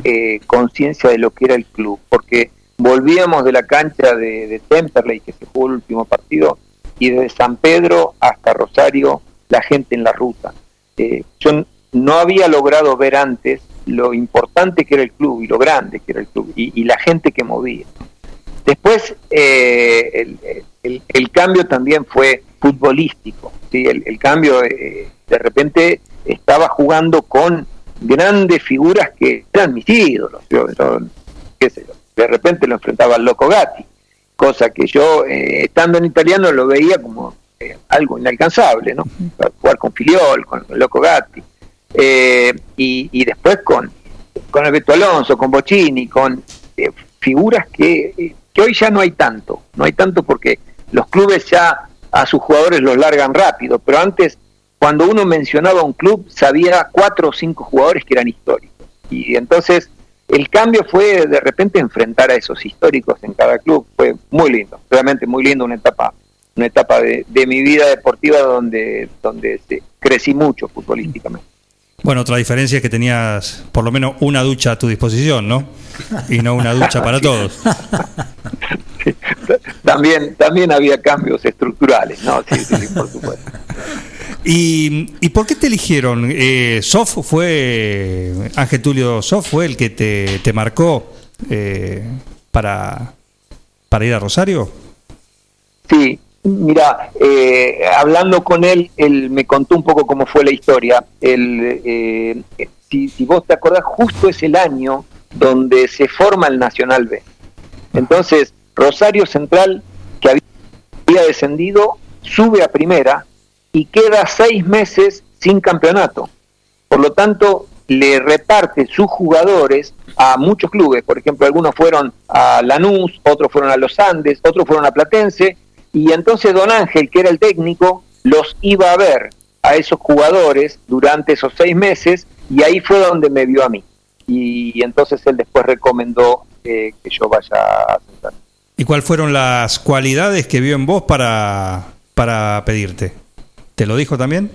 eh, conciencia de lo que era el club, porque volvíamos de la cancha de, Temperley, que se jugó el último partido, y desde San Pedro hasta Rosario, la gente en la ruta. Eh, yo no había logrado ver antes lo importante que era el club y lo grande que era el club y la gente que movía. Después, eh, el, el- el cambio también fue futbolístico. ¿sí? El, el cambio, eh, de repente, estaba jugando con grandes figuras que eran mis ídolos. Yo, yo, qué sé yo, de repente lo enfrentaba al Loco Gatti, cosa que yo, eh, estando en italiano, lo veía como eh, algo inalcanzable, ¿no? Jugar con Filiol, con el Loco Gatti. Eh, y, y después con, con Alberto Alonso, con Bocini, con eh, figuras que, que hoy ya no hay tanto, no hay tanto porque los clubes ya a sus jugadores los largan rápido, pero antes cuando uno mencionaba un club sabía cuatro o cinco jugadores que eran históricos y entonces el cambio fue de repente enfrentar a esos históricos en cada club, fue muy lindo, realmente muy lindo, una etapa una etapa de, mi vida deportiva donde donde este, crecí mucho futbolísticamente. Bueno, otra diferencia es que tenías por lo menos una ducha a tu disposición, ¿no? Y no una ducha para todos. [LAUGHS] También también había cambios estructurales, no, sí, sí, sí, por supuesto. ¿Y, y por qué te eligieron? Eh, Sof fue, Ángel Tulio Sof fue el que te, te marcó eh, para, para ir a Rosario. Sí, mira, eh, hablando con él, él me contó un poco cómo fue la historia. Eh, si, si vos te acordás, justo es el año donde se forma el Nacional B. Entonces, Rosario Central, que había descendido, sube a primera y queda seis meses sin campeonato. Por lo tanto, le reparte sus jugadores a muchos clubes. Por ejemplo, algunos fueron a Lanús, otros fueron a Los Andes, otros fueron a Platense. Y entonces Don Ángel, que era el técnico, los iba a ver a esos jugadores durante esos seis meses y ahí fue donde me vio a mí. Y, entonces él después recomendó eh, que yo vaya a Central. ¿Y cuáles fueron las cualidades que vio en vos para, para pedirte? ¿Te lo dijo también?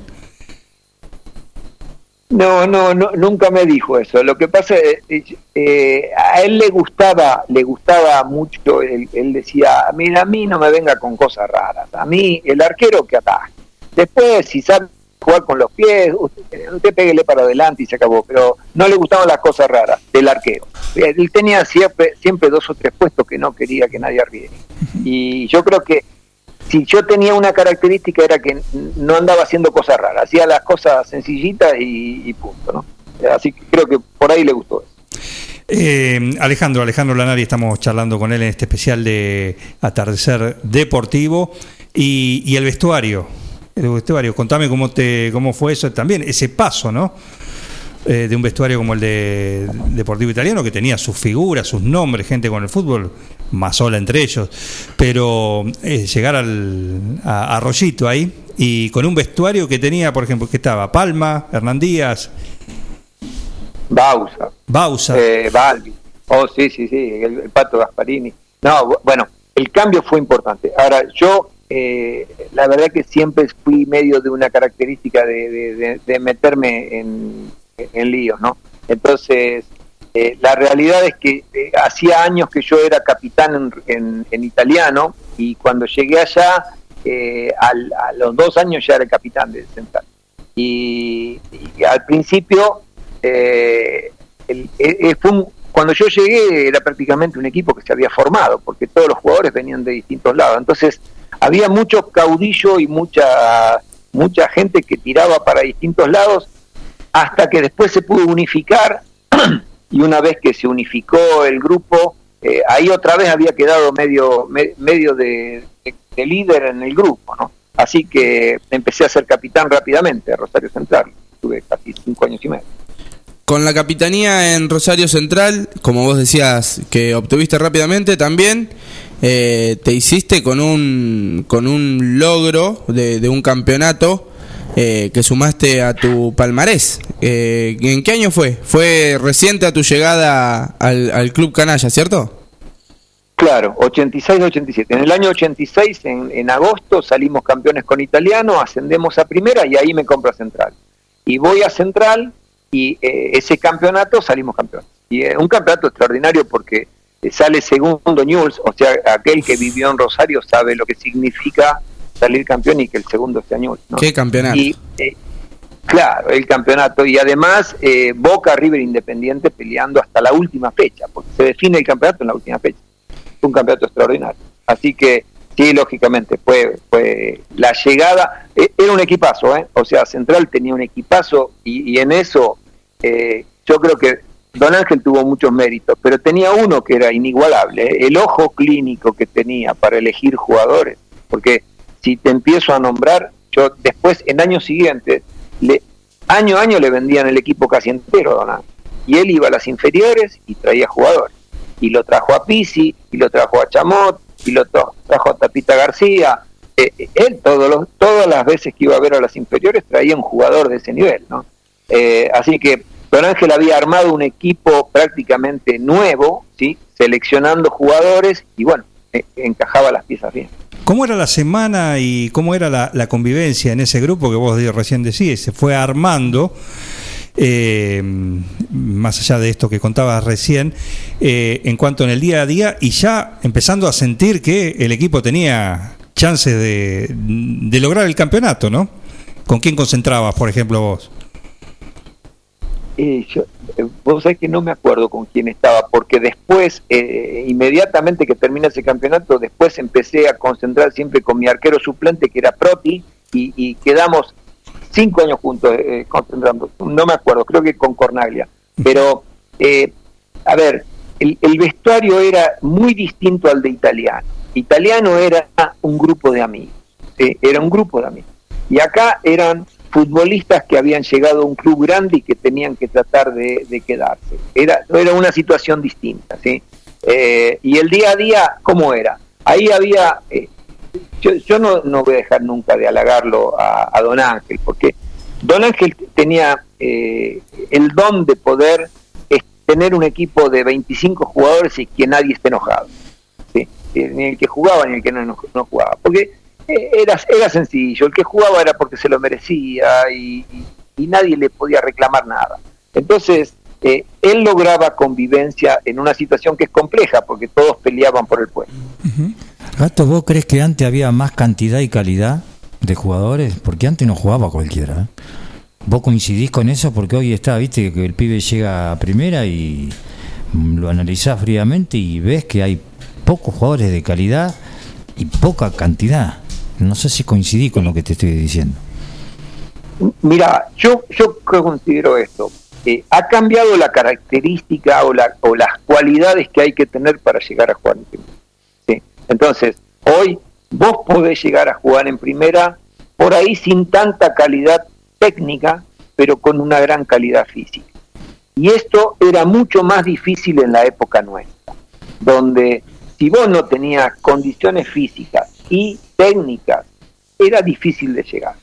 No, no, no, nunca me dijo eso. Lo que pasa es eh, a él le gustaba, le gustaba mucho. Él, él decía, mira, a mí no me venga con cosas raras. A mí el arquero que ataque. Después, si sabe jugar con los pies, usted, usted péguele para adelante y se acabó, pero no le gustaban las cosas raras del arquero. Él tenía siempre, siempre dos o tres puestos que no quería que nadie arriesgue. Y yo creo que si yo tenía una característica era que no andaba haciendo cosas raras, hacía las cosas sencillitas y, punto, ¿no? Así que creo que por ahí le gustó eso. Eh, Alejandro, Alejandro Lanari, estamos charlando con él en este especial de Atardecer Deportivo y, y el vestuario. El vestuario, contame cómo te cómo fue eso también, ese paso, ¿no? Eh, de un vestuario como el de Deportivo Italiano, que tenía sus figuras, sus nombres, gente con el fútbol, más sola entre ellos, pero eh, llegar al, a, a Rollito ahí y con un vestuario que tenía, por ejemplo, que estaba Palma, Hernán Díaz, Bausa. Bausa. Eh, Balbi. Oh, sí, sí, sí, el, el Pato Gasparini. No, bu- bueno, el cambio fue importante. Ahora, yo, eh, la verdad que siempre fui medio de una característica de, de- de- de meterme en, en líos, ¿no? Entonces, eh, la realidad es que eh, hacía años que yo era capitán en, en- en italiano y cuando llegué allá, eh, al- a los dos años ya era capitán del Central. Y, al principio eh, eh, fue cuando yo llegué era prácticamente un equipo que se había formado, porque todos los jugadores venían de distintos lados. Entonces había mucho caudillo y mucha, mucha gente que tiraba para distintos lados, hasta que después se pudo unificar, [CLEARS THROAT] y una vez que se unificó el grupo, eh, ahí otra vez había quedado medio, me- medio de, de- de líder en el grupo, ¿no? Así que empecé a ser capitán rápidamente de Rosario Central. Tuve casi cinco años y medio. Con la capitanía en Rosario Central, como vos decías, que obtuviste rápidamente también, eh, te hiciste con un, con un logro de un campeonato eh, que sumaste a tu palmarés. Eh, ¿En qué año fue? Fue reciente a tu llegada al, al Club Canalla, ¿cierto? Claro, 86-87. En el año 86, en, en agosto, salimos campeones con Italiano, ascendemos a primera y ahí me compro a Central. Y voy a Central y eh, ese campeonato salimos campeones. Y eh, un campeonato extraordinario porque eh, sale segundo News, o sea, aquel que vivió en Rosario sabe lo que significa salir campeón y que el segundo News. ¿no? ¿Qué campeonato? Y, eh, claro, el campeonato. Y además, eh, Boca, River Independiente peleando hasta la última fecha, porque se define el campeonato en la última fecha. Fue un campeonato extraordinario. Así que, sí, lógicamente, fue, fue la llegada. eh, era un equipazo, ¿eh? O sea, Central tenía un equipazo y, y en eso eh, yo creo que Don Ángel tuvo muchos méritos, pero tenía uno que era inigualable, ¿eh? el ojo clínico que tenía para elegir jugadores. Porque si te empiezo a nombrar, yo después, en años siguientes, le, año a año le vendían el equipo casi entero a Don Ángel. Y él iba a las inferiores y traía jugadores. Y lo trajo a Pisi, y lo trajo a Chamot, y lo tra- trajo a Tapita García. Eh, eh, él todos los, todas las veces que iba a ver a las inferiores traía un jugador de ese nivel, ¿no? Eh, así que Don Ángel había armado un equipo prácticamente nuevo, ¿sí? seleccionando jugadores y bueno, eh, encajaba las piezas bien. ¿Cómo era la semana y cómo era la, convivencia en ese grupo que vos recién decís? Se fue armando, eh, más allá de esto que contabas recién, eh, en cuanto en el día a día y ya empezando a sentir que el equipo tenía chances de, de lograr el campeonato, ¿no? ¿Con quién concentrabas, por ejemplo, vos? Eh, eh, vos sabés que no me acuerdo con quién estaba, porque después, eh, inmediatamente que termina ese campeonato, después empecé a concentrar siempre con mi arquero suplente, que era Proti, y, y quedamos cinco años juntos eh, concentrando. No me acuerdo, creo que con Cornaglia. Pero, a ver, el, el vestuario era muy distinto al de italiano. Italiano era un grupo de amigos, era un grupo de amigos. Y acá eran futbolistas que habían llegado a un club grande y que tenían que tratar de, quedarse. Era, era una situación distinta, ¿sí? Eh, y el día a día, ¿cómo era? Ahí había, eh, yo, yo no, no voy a dejar nunca de halagarlo a, Don Ángel, porque Don Ángel tenía eh, el don de poder tener un equipo de 25 jugadores y que nadie esté enojado. ¿sí? Eh, Ni el que jugaba ni el que no, no, jugaba. Porque era, era sencillo, el que jugaba era porque se lo merecía y, nadie le podía reclamar nada. Entonces, eh, él lograba convivencia en una situación que es compleja, porque todos peleaban por el puesto. Gato, ¿vos crees que antes había más cantidad y calidad? de jugadores, porque antes no jugaba cualquiera. ¿eh? ¿Vos coincidís con eso? Porque hoy está, viste, que el pibe llega a primera y mm, lo analizás fríamente y ves que hay pocos jugadores de calidad y poca cantidad. No sé si coincidí con lo que te estoy diciendo. Mira, yo, yo considero esto. Ha cambiado la característica o, la, o las cualidades que hay que tener para llegar a jugar en primera. Entonces, hoy vos podés llegar a jugar en primera por ahí sin tanta calidad técnica, pero con una gran calidad física. Y esto era mucho más difícil en la época nuestra, donde si vos no tenías condiciones físicas y técnicas, era difícil de llegar.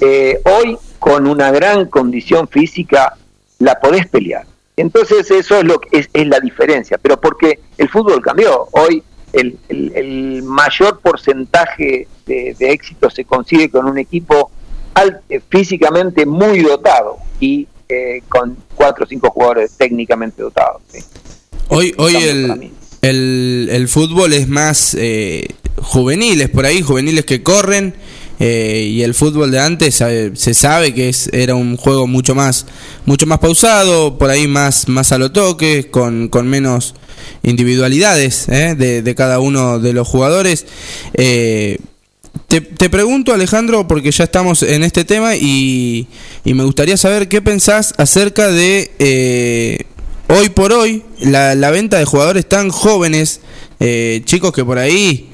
Eh, hoy, con una gran condición física, la podés pelear. Entonces eso es lo que es, es la diferencia, pero porque el fútbol cambió. Hoy el, el, el mayor porcentaje de, de, éxito se consigue con un equipo al, eh, físicamente muy dotado y eh, con cuatro o cinco jugadores técnicamente dotados. ¿sí? Hoy, hoy el, el, el, fútbol es más eh, juveniles por ahí, juveniles que corren. Eh, y el fútbol de antes sabe, se sabe que es, era un juego mucho más mucho más pausado por ahí más más a lo toque con, con menos individualidades ¿eh? de, de, cada uno de los jugadores eh, te, te, pregunto Alejandro porque ya estamos en este tema y, y me gustaría saber qué pensás acerca de eh, hoy por hoy la, venta de jugadores tan jóvenes chicos que por ahí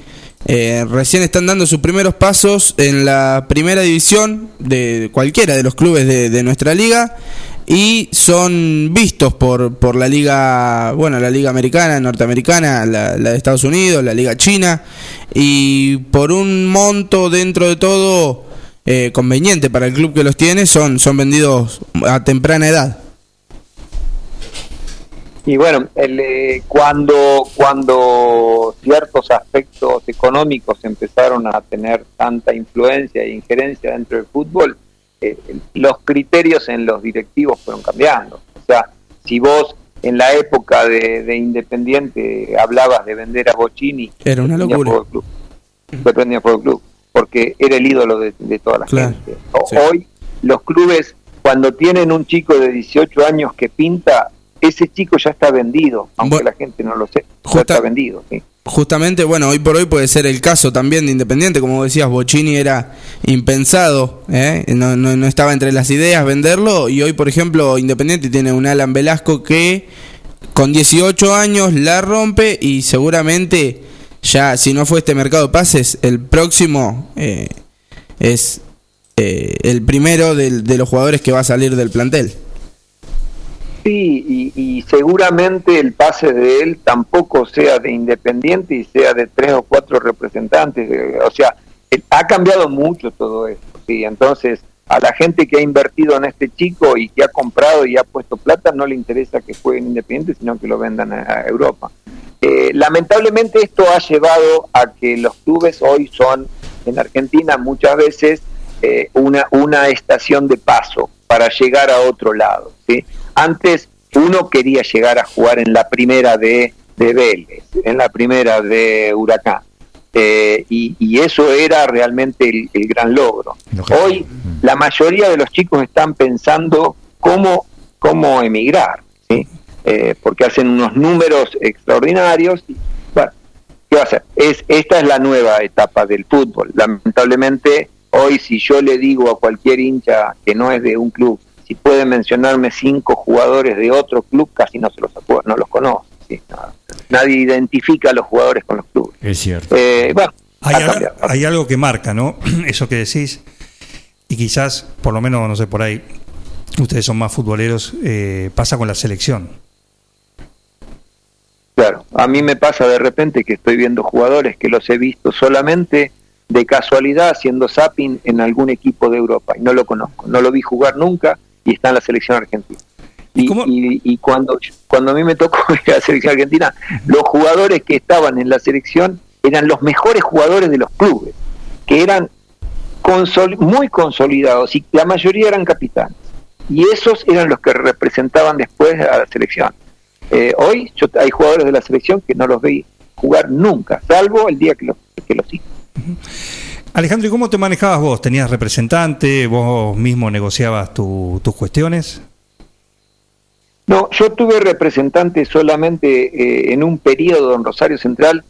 eh, recién están dando sus primeros pasos en la primera división de cualquiera de los clubes de, nuestra liga y son vistos por, por la liga, bueno, la liga americana, norteamericana, la, la, de Estados Unidos, la liga china, y por un monto dentro de todo eh, conveniente para el club que los tiene, son, son vendidos a temprana edad. Y bueno, el, eh, cuando, cuando ciertos aspectos económicos empezaron a tener tanta influencia e injerencia dentro del fútbol, eh, los criterios en los directivos fueron cambiando. O sea, si vos en la época de, de Independiente hablabas de vender a Bocini, era una locura. Club, el club, porque era el ídolo de, de toda la claro, gente. O, sí. Hoy los clubes, cuando tienen un chico de 18 años que pinta, ese chico ya está vendido, aunque bueno, la gente no lo sepa, ya está vendido. ¿sí? Justamente, bueno, hoy por hoy puede ser el caso también de Independiente, como decías, Bocini era impensado, ¿eh? no, no, no, estaba entre las ideas venderlo, y hoy, por ejemplo, Independiente tiene un Alan Velasco que con 18 años la rompe y seguramente ya, si no fue este mercado de pases, el próximo eh, es eh, el primero de, de los jugadores que va a salir del plantel. Sí, y, y, seguramente el pase de él tampoco sea de Independiente y sea de tres o cuatro representantes. O sea, ha cambiado mucho todo esto. Sí, entonces a la gente que ha invertido en este chico y que ha comprado y ha puesto plata no le interesa que jueguen Independiente, sino que lo vendan a Europa. Eh, lamentablemente esto ha llevado a que los clubes hoy son en Argentina muchas veces eh, una, una estación de paso para llegar a otro lado. ¿sí? Antes uno quería llegar a jugar en la primera de, de Vélez, en la primera de Huracán. Eh, y, y, eso era realmente el, el gran logro. Hoy la mayoría de los chicos están pensando cómo, cómo emigrar, ¿sí? eh, porque hacen unos números extraordinarios. Y, bueno, ¿qué va a hacer? Es, esta es la nueva etapa del fútbol. Lamentablemente, hoy si yo le digo a cualquier hincha que no es de un club, si puede mencionarme cinco jugadores de otro club, casi no se los acuerda, no los conoce. ¿sí? No, nadie identifica a los jugadores con los clubes. Es cierto. Eh, bueno, hay, al, hay, algo que marca, ¿no? [CLEARS THROAT] Eso que decís, y quizás, por lo menos, no sé, por ahí, ustedes son más futboleros, eh, pasa con la selección. Claro, a mí me pasa de repente que estoy viendo jugadores que los he visto solamente de casualidad haciendo zapping en algún equipo de Europa y no lo conozco, no lo vi jugar nunca y está en la selección argentina. Y, y, y, cuando, cuando a mí me tocó [LAUGHS] ir a la selección argentina, los jugadores que estaban en la selección eran los mejores jugadores de los clubes, que eran consol muy consolidados y la mayoría eran capitanes. Y esos eran los que representaban después a la selección. Eh, hoy yo, hay jugadores de la selección que no los vi jugar nunca, salvo el día que los, que los hice. Alejandro, ¿y cómo te manejabas vos? ¿Tenías representante? ¿Vos mismo negociabas tu- tus cuestiones? No, yo tuve representante solamente eh, en un periodo en Rosario Central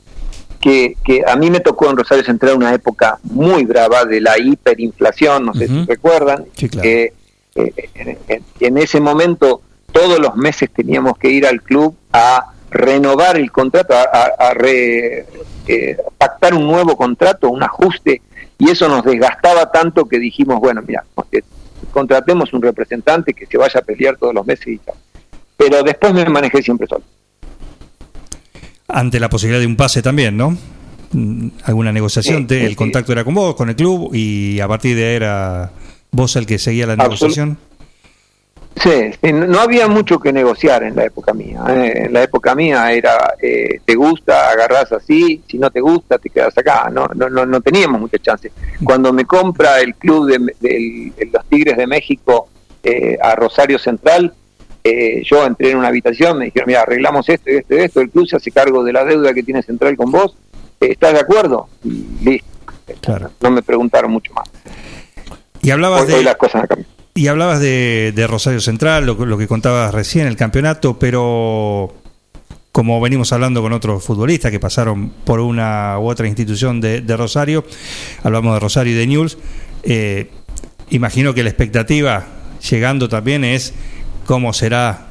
que, que a mí me tocó en Rosario Central una época muy brava de la hiperinflación, no sé si recuerdan, Sí, claro. eh, en, en- en ese momento todos los meses teníamos que ir al club a renovar el contrato, a, a- a re- eh, pactar un nuevo contrato, un ajuste, y eso nos desgastaba tanto que dijimos, bueno, mira, contratemos un representante que se vaya a pelear todos los meses y tal. Pero después me manejé siempre solo. Ante la posibilidad de un pase también, ¿no? Mm, ¿Alguna negociación? Sí, Te- sí, el sí. contacto era con vos, con el club, y a partir de ahí era vos el que seguía la negociación. Sí, no había mucho que negociar en la época mía. ¿eh? En la época mía era, eh, te gusta, agarrás así, si no te gusta, te quedas acá. No, no, no, no teníamos mucha chance. Cuando me compra el club de, los Tigres de México eh, a Rosario Central, eh, yo entré en una habitación, me dijeron, mira, arreglamos esto y esto y esto, el club se hace cargo de la deuda que tiene Central con vos, eh, ¿estás de acuerdo? Listo. Claro. No me preguntaron mucho más. Y hablabas Hoy, de... hoy las cosas han cambiado. Y hablabas de, de Rosario Central, lo, que- lo que contabas recién, el campeonato, pero como venimos hablando con otros futbolistas que pasaron por una u otra institución de, Rosario, hablamos de Rosario y de Newell's, eh, imagino que la expectativa llegando también es cómo será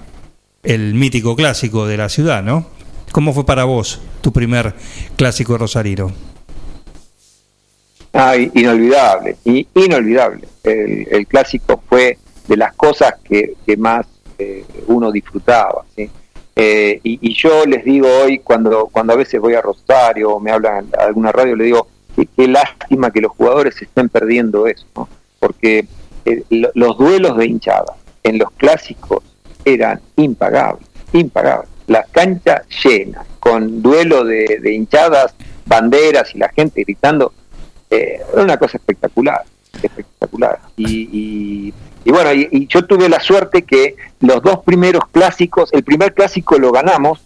el mítico clásico de la ciudad, ¿no? ¿Cómo fue para vos tu primer clásico rosarino? Inolvidable, inolvidable. El, clásico fue de las cosas que, más eh, uno disfrutaba. ¿sí? Eh, y, y yo les digo hoy, cuando, cuando a veces voy a Rosario o me hablan a alguna radio, le digo que qué lástima que los jugadores estén perdiendo eso, ¿no? porque eh, lo- los duelos de hinchada en los clásicos eran impagables, impagables. Las canchas llenas, con duelo de hinchadas, banderas y la gente gritando, eh, era una cosa espectacular, espectacular. Y, y- bueno, y, y yo tuve la suerte que los dos primeros clásicos, el primer clásico lo ganamos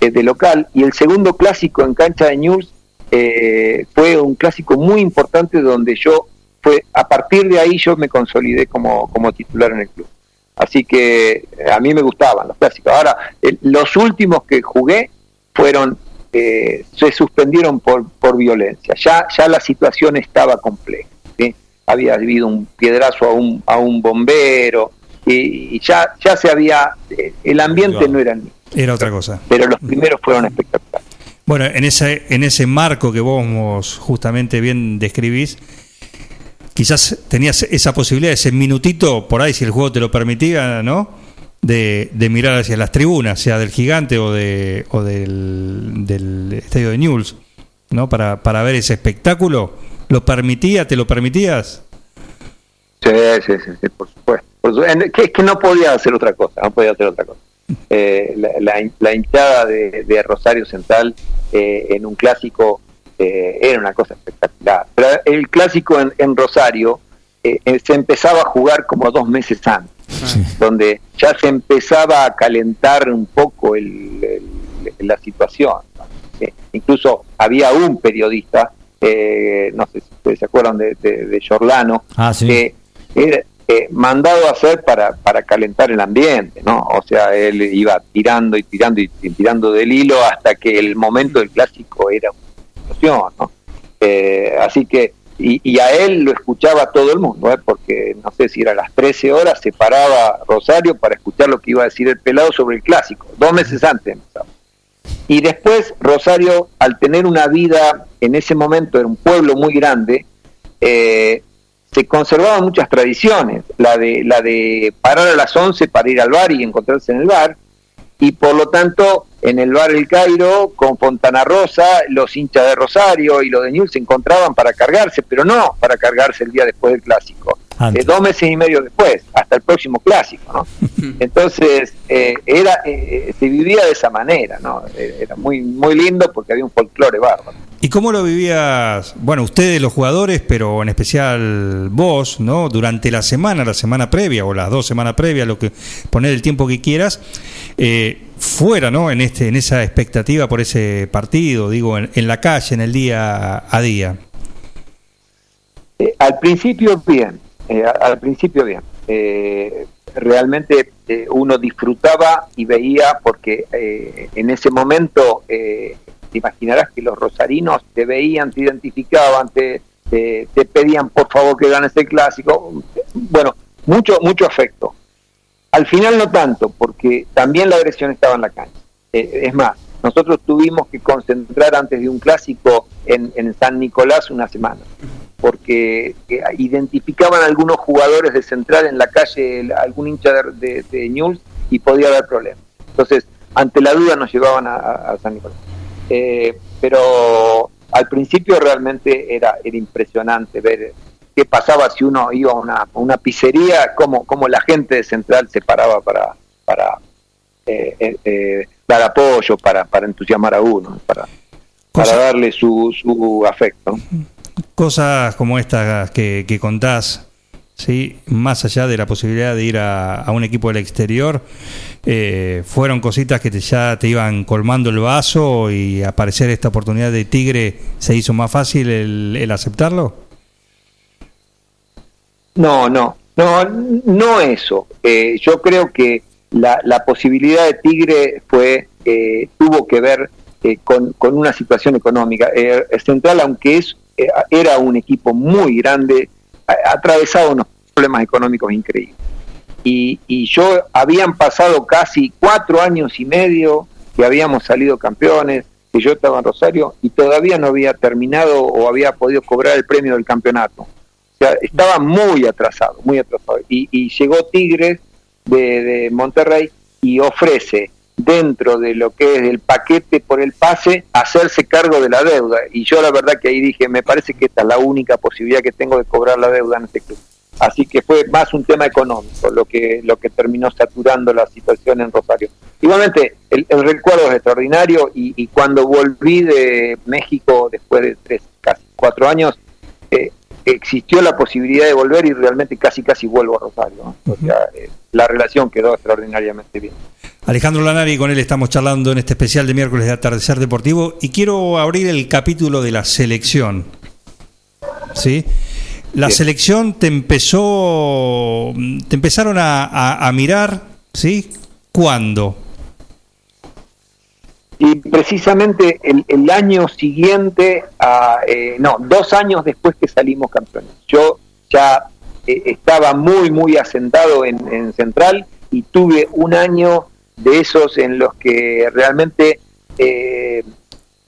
eh, de local y el segundo clásico en cancha de News eh, fue un clásico muy importante donde yo fue a partir de ahí yo me consolidé como, como titular en el club. Así que eh, a mí me gustaban los clásicos. Ahora, eh, los últimos que jugué fueron eh, se suspendieron por, por violencia. Ya, ya la situación estaba compleja. ¿sí? Había habido un piedrazo a un, a un bombero y, y ya, ya se había. eh, el ambiente no era el mismo, Era otra cosa. pero los primeros fueron espectaculares. Bueno, en ese, en ese marco que vos justamente bien describís, quizás tenías esa posibilidad, ese minutito por ahí, si el juego te lo permitía, ¿no? De, de mirar hacia las tribunas, sea del gigante o, de, o del, del estadio de Newell's, ¿no? Para, para ver ese espectáculo. ¿Lo permitía? ¿Te lo permitías? Sí, sí, sí, sí, por supuesto. Por su- en- que que no podía hacer otra cosa, no podía hacer otra cosa. Eh, la, la la hinchada de, de Rosario Central eh, en un clásico eh, era una cosa espectacular. El clásico en, en Rosario eh, se empezaba a jugar como dos meses antes, donde ya se empezaba a calentar un poco el- el- la situación. Eh, incluso había un periodista, eh, no sé si ustedes se acuerdan de, de, de Giordano, Ah, sí. que era eh, mandado a hacer para, para calentar el ambiente, ¿no? O sea, él iba tirando y tirando y tirando del hilo hasta que el momento del clásico era una explosión, ¿no? Así que, y, y a él lo escuchaba todo el mundo, ¿eh? porque no sé si era a las 13 horas, se paraba Rosario para escuchar lo que iba a decir el pelado sobre el clásico, dos meses antes empezaba. Y después Rosario, al tener una vida, en ese momento era un pueblo muy grande, eh, se conservaban muchas tradiciones, la de, la de parar a las 11 para ir al bar y encontrarse en el bar, y por lo tanto en el bar El Cairo con Fontana Rosa, los hinchas de Rosario y los de Newell's se encontraban para cargarse, pero no para cargarse el día después del clásico, eh, dos meses y medio después, hasta el próximo clásico, ¿no? [LAUGHS] Entonces eh, era eh, se vivía de esa manera, ¿no? Eh, Era muy muy lindo porque había un folclore bárbaro. ¿Y cómo lo vivías, bueno, ustedes los jugadores, pero en especial vos, ¿no? Durante la semana, la semana previa o las dos semanas previas, lo que poner el tiempo que quieras, eh, fuera, ¿no? En este, en esa expectativa por ese partido, digo, en, la calle, en el día a día. Eh, al principio bien, eh, al principio bien. Eh, realmente eh, uno disfrutaba y veía porque en ese momento te imaginarás que los rosarinos te veían, te identificaban, te, te, te pedían por favor que ganes el clásico. Bueno, mucho, mucho afecto. Al final no tanto, porque también la agresión estaba en la cancha. Eh, es más, nosotros tuvimos que concentrar antes de un clásico en, San Nicolás una semana, porque eh, identificaban algunos jugadores de central en la calle, algún hincha de, de, de Newell's, y podía haber problemas. Entonces, ante la duda nos llevaban a San Nicolás. Eh, pero al principio realmente era, era impresionante ver qué pasaba si uno iba a una, a una pizzería, cómo, cómo la gente de Central se paraba para, para eh, eh, eh, dar apoyo, para, para entusiasmar a uno, para, para Cosa- darle su, su afecto. Cosas como estas que, que contás, ¿sí? más allá de la posibilidad de ir a, a un equipo del exterior, eh, fueron cositas que te- ya te iban colmando el vaso y aparecer esta oportunidad de Tigre se hizo más fácil el, el aceptarlo. No, no, no, no eso. Eh, yo creo que la, la posibilidad de Tigre fue eh, tuvo que ver eh, con, con una situación económica. Eh, Central, aunque es eh, era un equipo muy grande, atravesado unos problemas económicos increíbles. Y, y yo habían pasado casi cuatro años y medio que habíamos salido campeones, que yo estaba en Rosario y todavía no había terminado o había podido cobrar el premio del campeonato. Estaba muy atrasado, muy atrasado. Y, y llegó Tigres de, de Monterrey y ofrece dentro de lo que es el paquete por el pase hacerse cargo de la deuda. Y yo la verdad que ahí dije, me parece que esta es la única posibilidad que tengo de cobrar la deuda en este club. Así que fue más un tema económico lo que lo que terminó saturando la situación en Rosario. Igualmente, el, el recuerdo es extraordinario y, y cuando volví de México después de tres, casi cuatro años, eh, existió la posibilidad de volver y realmente casi casi vuelvo a Rosario. ¿no? O sea, eh, la relación quedó extraordinariamente bien. Alejandro Lanari, con él estamos charlando en este especial de miércoles de Atardecer Deportivo y quiero abrir el capítulo de la selección. ¿Sí? La Bien. selección te empezó, te empezaron a, a- a mirar, ¿sí? ¿Cuándo? Y precisamente el, el año siguiente, a, eh, no, dos años después que salimos campeones. Yo ya eh, estaba muy, muy asentado en, en Central y tuve un año de esos en los que realmente eh,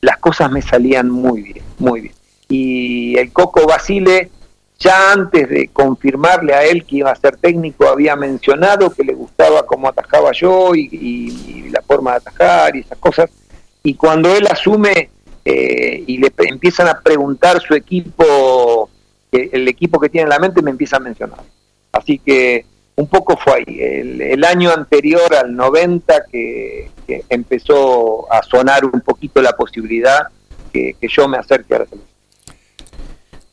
las cosas me salían muy bien, muy bien. Y el Coco Basile, ya antes de confirmarle a él que iba a ser técnico, había mencionado que le gustaba cómo atajaba yo y, la forma de atajar y esas cosas. Y cuando él asume eh, y le empiezan a preguntar su equipo, eh, el equipo que tiene en la mente, me empieza a mencionar. Así que un poco fue ahí. El, año anterior al 90 que, empezó a sonar un poquito la posibilidad que, que yo me acerque a la selección.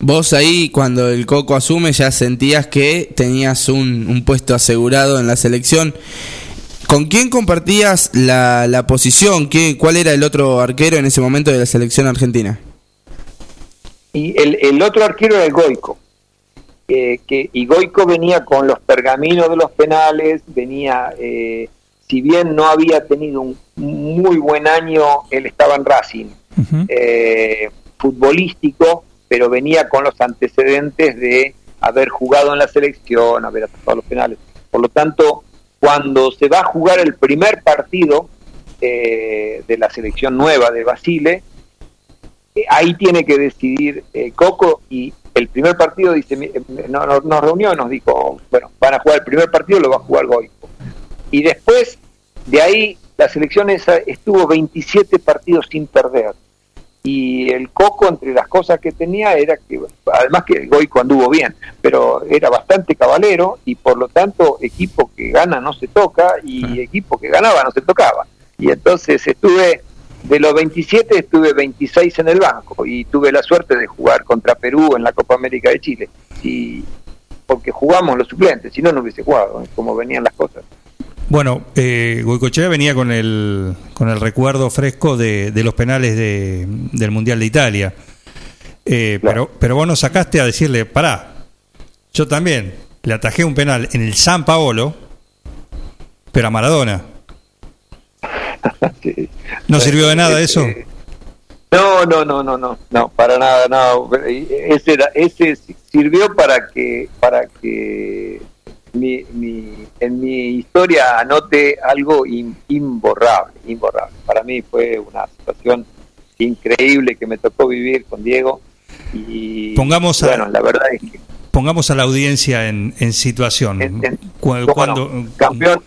Vos ahí, cuando el Coco asume, ya sentías que tenías un, un puesto asegurado en la selección. ¿Con quién compartías la, la posición? ¿Qué, ¿Cuál era el otro arquero en ese momento de la selección argentina? Y el, el otro arquero era el Goico. eh, que, y Goico venía con los pergaminos de los penales, venía, eh, si bien no había tenido un muy buen año, él estaba en Racing, eh, futbolístico, pero venía con los antecedentes de haber jugado en la selección, haber atajado los penales. Por lo tanto, cuando se va a jugar el primer partido eh, de la selección nueva de Basile, eh, ahí tiene que decidir eh, Coco y el primer partido dice eh, no- no- nos reunió y nos dijo bueno van a jugar el primer partido lo va a jugar Goico y después de ahí la selección esa estuvo 27 partidos sin perder y el Coco entre las cosas que tenía era que además que Goico anduvo bien pero era bastante cabalero y por lo tanto equipo que gana no se toca y equipo que ganaba no se tocaba. Y entonces estuve de los 27 estuve 26 en el banco y tuve la suerte de jugar contra Perú en la Copa América de Chile. Y porque jugamos los suplentes si no no hubiese jugado ¿eh? como venían las cosas Bueno, eh, Goicoechea venía con el, con el recuerdo fresco de, de los penales de- del Mundial de Italia. Eh, pero, pero vos nos sacaste a decirle, pará, yo también le atajé un penal en el San Paolo, pero a Maradona. [LAUGHS] Sí. ¿No sirvió de nada eso? No, no, no, no, no, no, para nada, no. Ese, era, ese sirvió para que, para que mi, mi- en mi historia anote algo in- imborrable, imborrable. Para mí fue una situación increíble que me tocó vivir con Diego y Pongamos a- bueno, la verdad es que Pongamos a la audiencia en, en situación. Cu- ¿Cómo cuando, no? campeón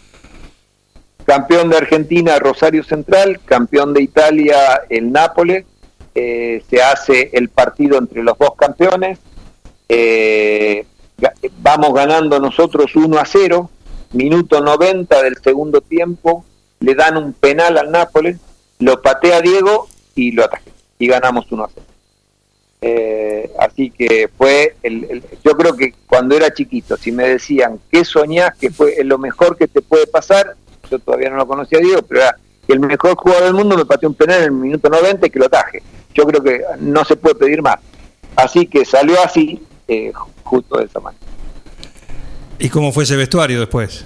campeón de Argentina Rosario Central campeón de Italia el Nápoles eh, se hace el partido entre los dos campeones eh, vamos ganando nosotros 1 a 0 minuto 90 del segundo tiempo le dan un penal al Nápoles lo patea Diego y lo atajé y ganamos 1 a 0 eh, así que fue, el, yo creo que cuando era chiquito, si me decían, ¿qué soñás que fue lo mejor que te puede pasar? Yo todavía no lo conocía Diego, pero era el mejor jugador del mundo me pateó un penal en el minuto 90 y que lo ataje. Yo creo que no se puede pedir más. Así que salió así, eh, justo de esa manera. ¿Y cómo fue ese vestuario después?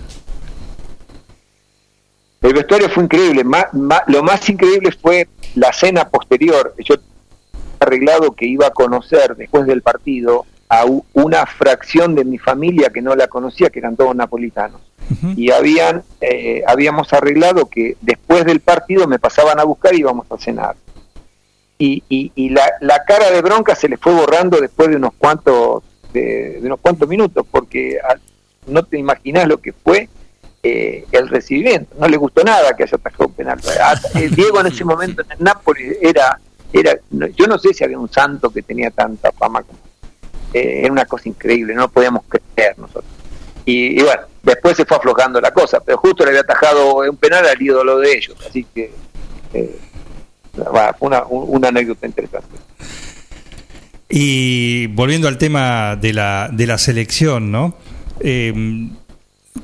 El vestuario fue increíble. Ma- ma- lo más increíble fue la cena posterior. Yo arreglado que iba a conocer después del partido a u- una fracción de mi familia que no la conocía, que eran todos napolitanos. Y habían, eh, habíamos arreglado que después del partido me pasaban a buscar y íbamos a cenar. Y, y- y la, la cara de bronca se le fue borrando después de unos cuantos de, de unos cuantos minutos, porque no te imaginas lo que fue eh, el recibimiento. No le gustó nada que haya atajado un penal. Ah, [LAUGHS] eh, Diego en ese momento en el Nápoles era, era, yo no sé si había un santo que tenía tanta fama como eh, era una cosa increíble, no podíamos creer nosotros. Y, y bueno, después se fue aflojando la cosa, pero justo le había atajado un penal al ídolo de ellos, así que eh, va, fue una, un- una anécdota interesante. Y volviendo al tema de la, de la selección, ¿no? Eh,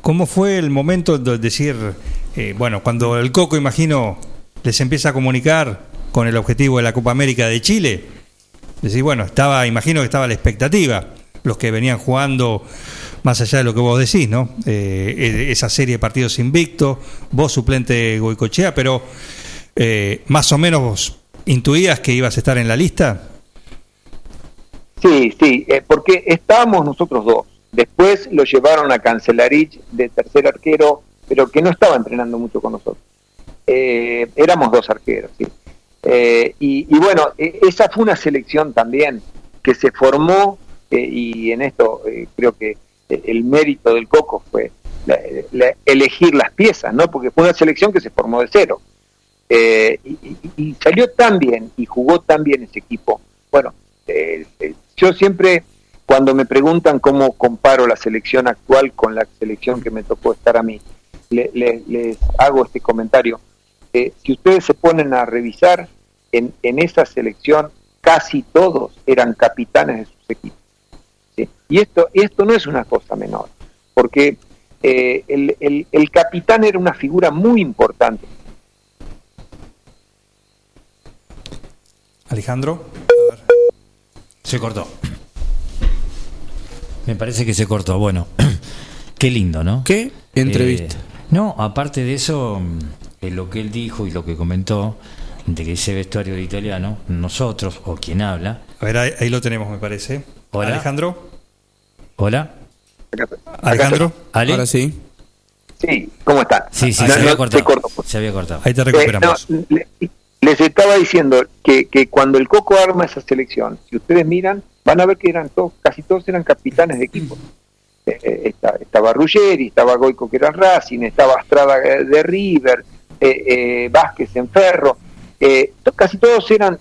¿Cómo fue el momento de decir, eh, bueno, cuando el Coco, imagino, les empieza a comunicar con el objetivo de la Copa América de Chile? Decir, bueno, estaba, imagino que estaba la expectativa, los que venían jugando más allá de lo que vos decís, ¿no? Eh, eh, esa serie de partidos invictos, vos suplente Goicochea, pero eh, más o menos vos intuías que ibas a estar en la lista. Sí, sí, eh, porque estábamos nosotros dos. Después lo llevaron a Cancelarich de tercer arquero, pero que no estaba entrenando mucho con nosotros. Eh, éramos dos arqueros, sí. Eh, y, y bueno, eh, esa fue una selección también que se formó, y en esto creo que el mérito del Coco fue la- elegir las piezas, ¿no? Porque fue una selección que se formó de cero. Y, y- y salió tan bien y jugó tan bien ese equipo. Bueno, eh, yo siempre, cuando me preguntan cómo comparo la selección actual con la selección que me tocó estar a mí, le- le- les hago este comentario. Eh, si ustedes se ponen a revisar, en, esa selección casi todos eran capitanes de sus equipos. Y esto, esto no es una cosa menor, porque eh, el capitán era una figura muy importante. Alejandro. Se cortó. Me parece que se cortó. Bueno, [CLEARS THROAT] qué lindo, ¿no? ¿Qué? Entrevista. Eh, no, aparte de eso, mm, eh, lo que él dijo y lo que comentó, de que ese vestuario de italiano, nosotros, o quien habla. A ver, ahí, ahí lo tenemos, me parece. Hola. Alejandro. Hola. Alejandro. ¿Ale? Ahora sí. Sí, ¿cómo están? Sí, sí, No, se no, había cortado. se cortó. Se había cortado. Ahí te Eh, recuperamos. no, le- les estaba diciendo que, que cuando el Coco arma esa selección, si ustedes miran, van a ver que eran todos, casi todos eran capitanes de equipo. Eh, eh, esta- estaba Ruggeri, estaba Goico que era Racing, estaba Estrada eh, de River, Vázquez en Ferro, casi todos eran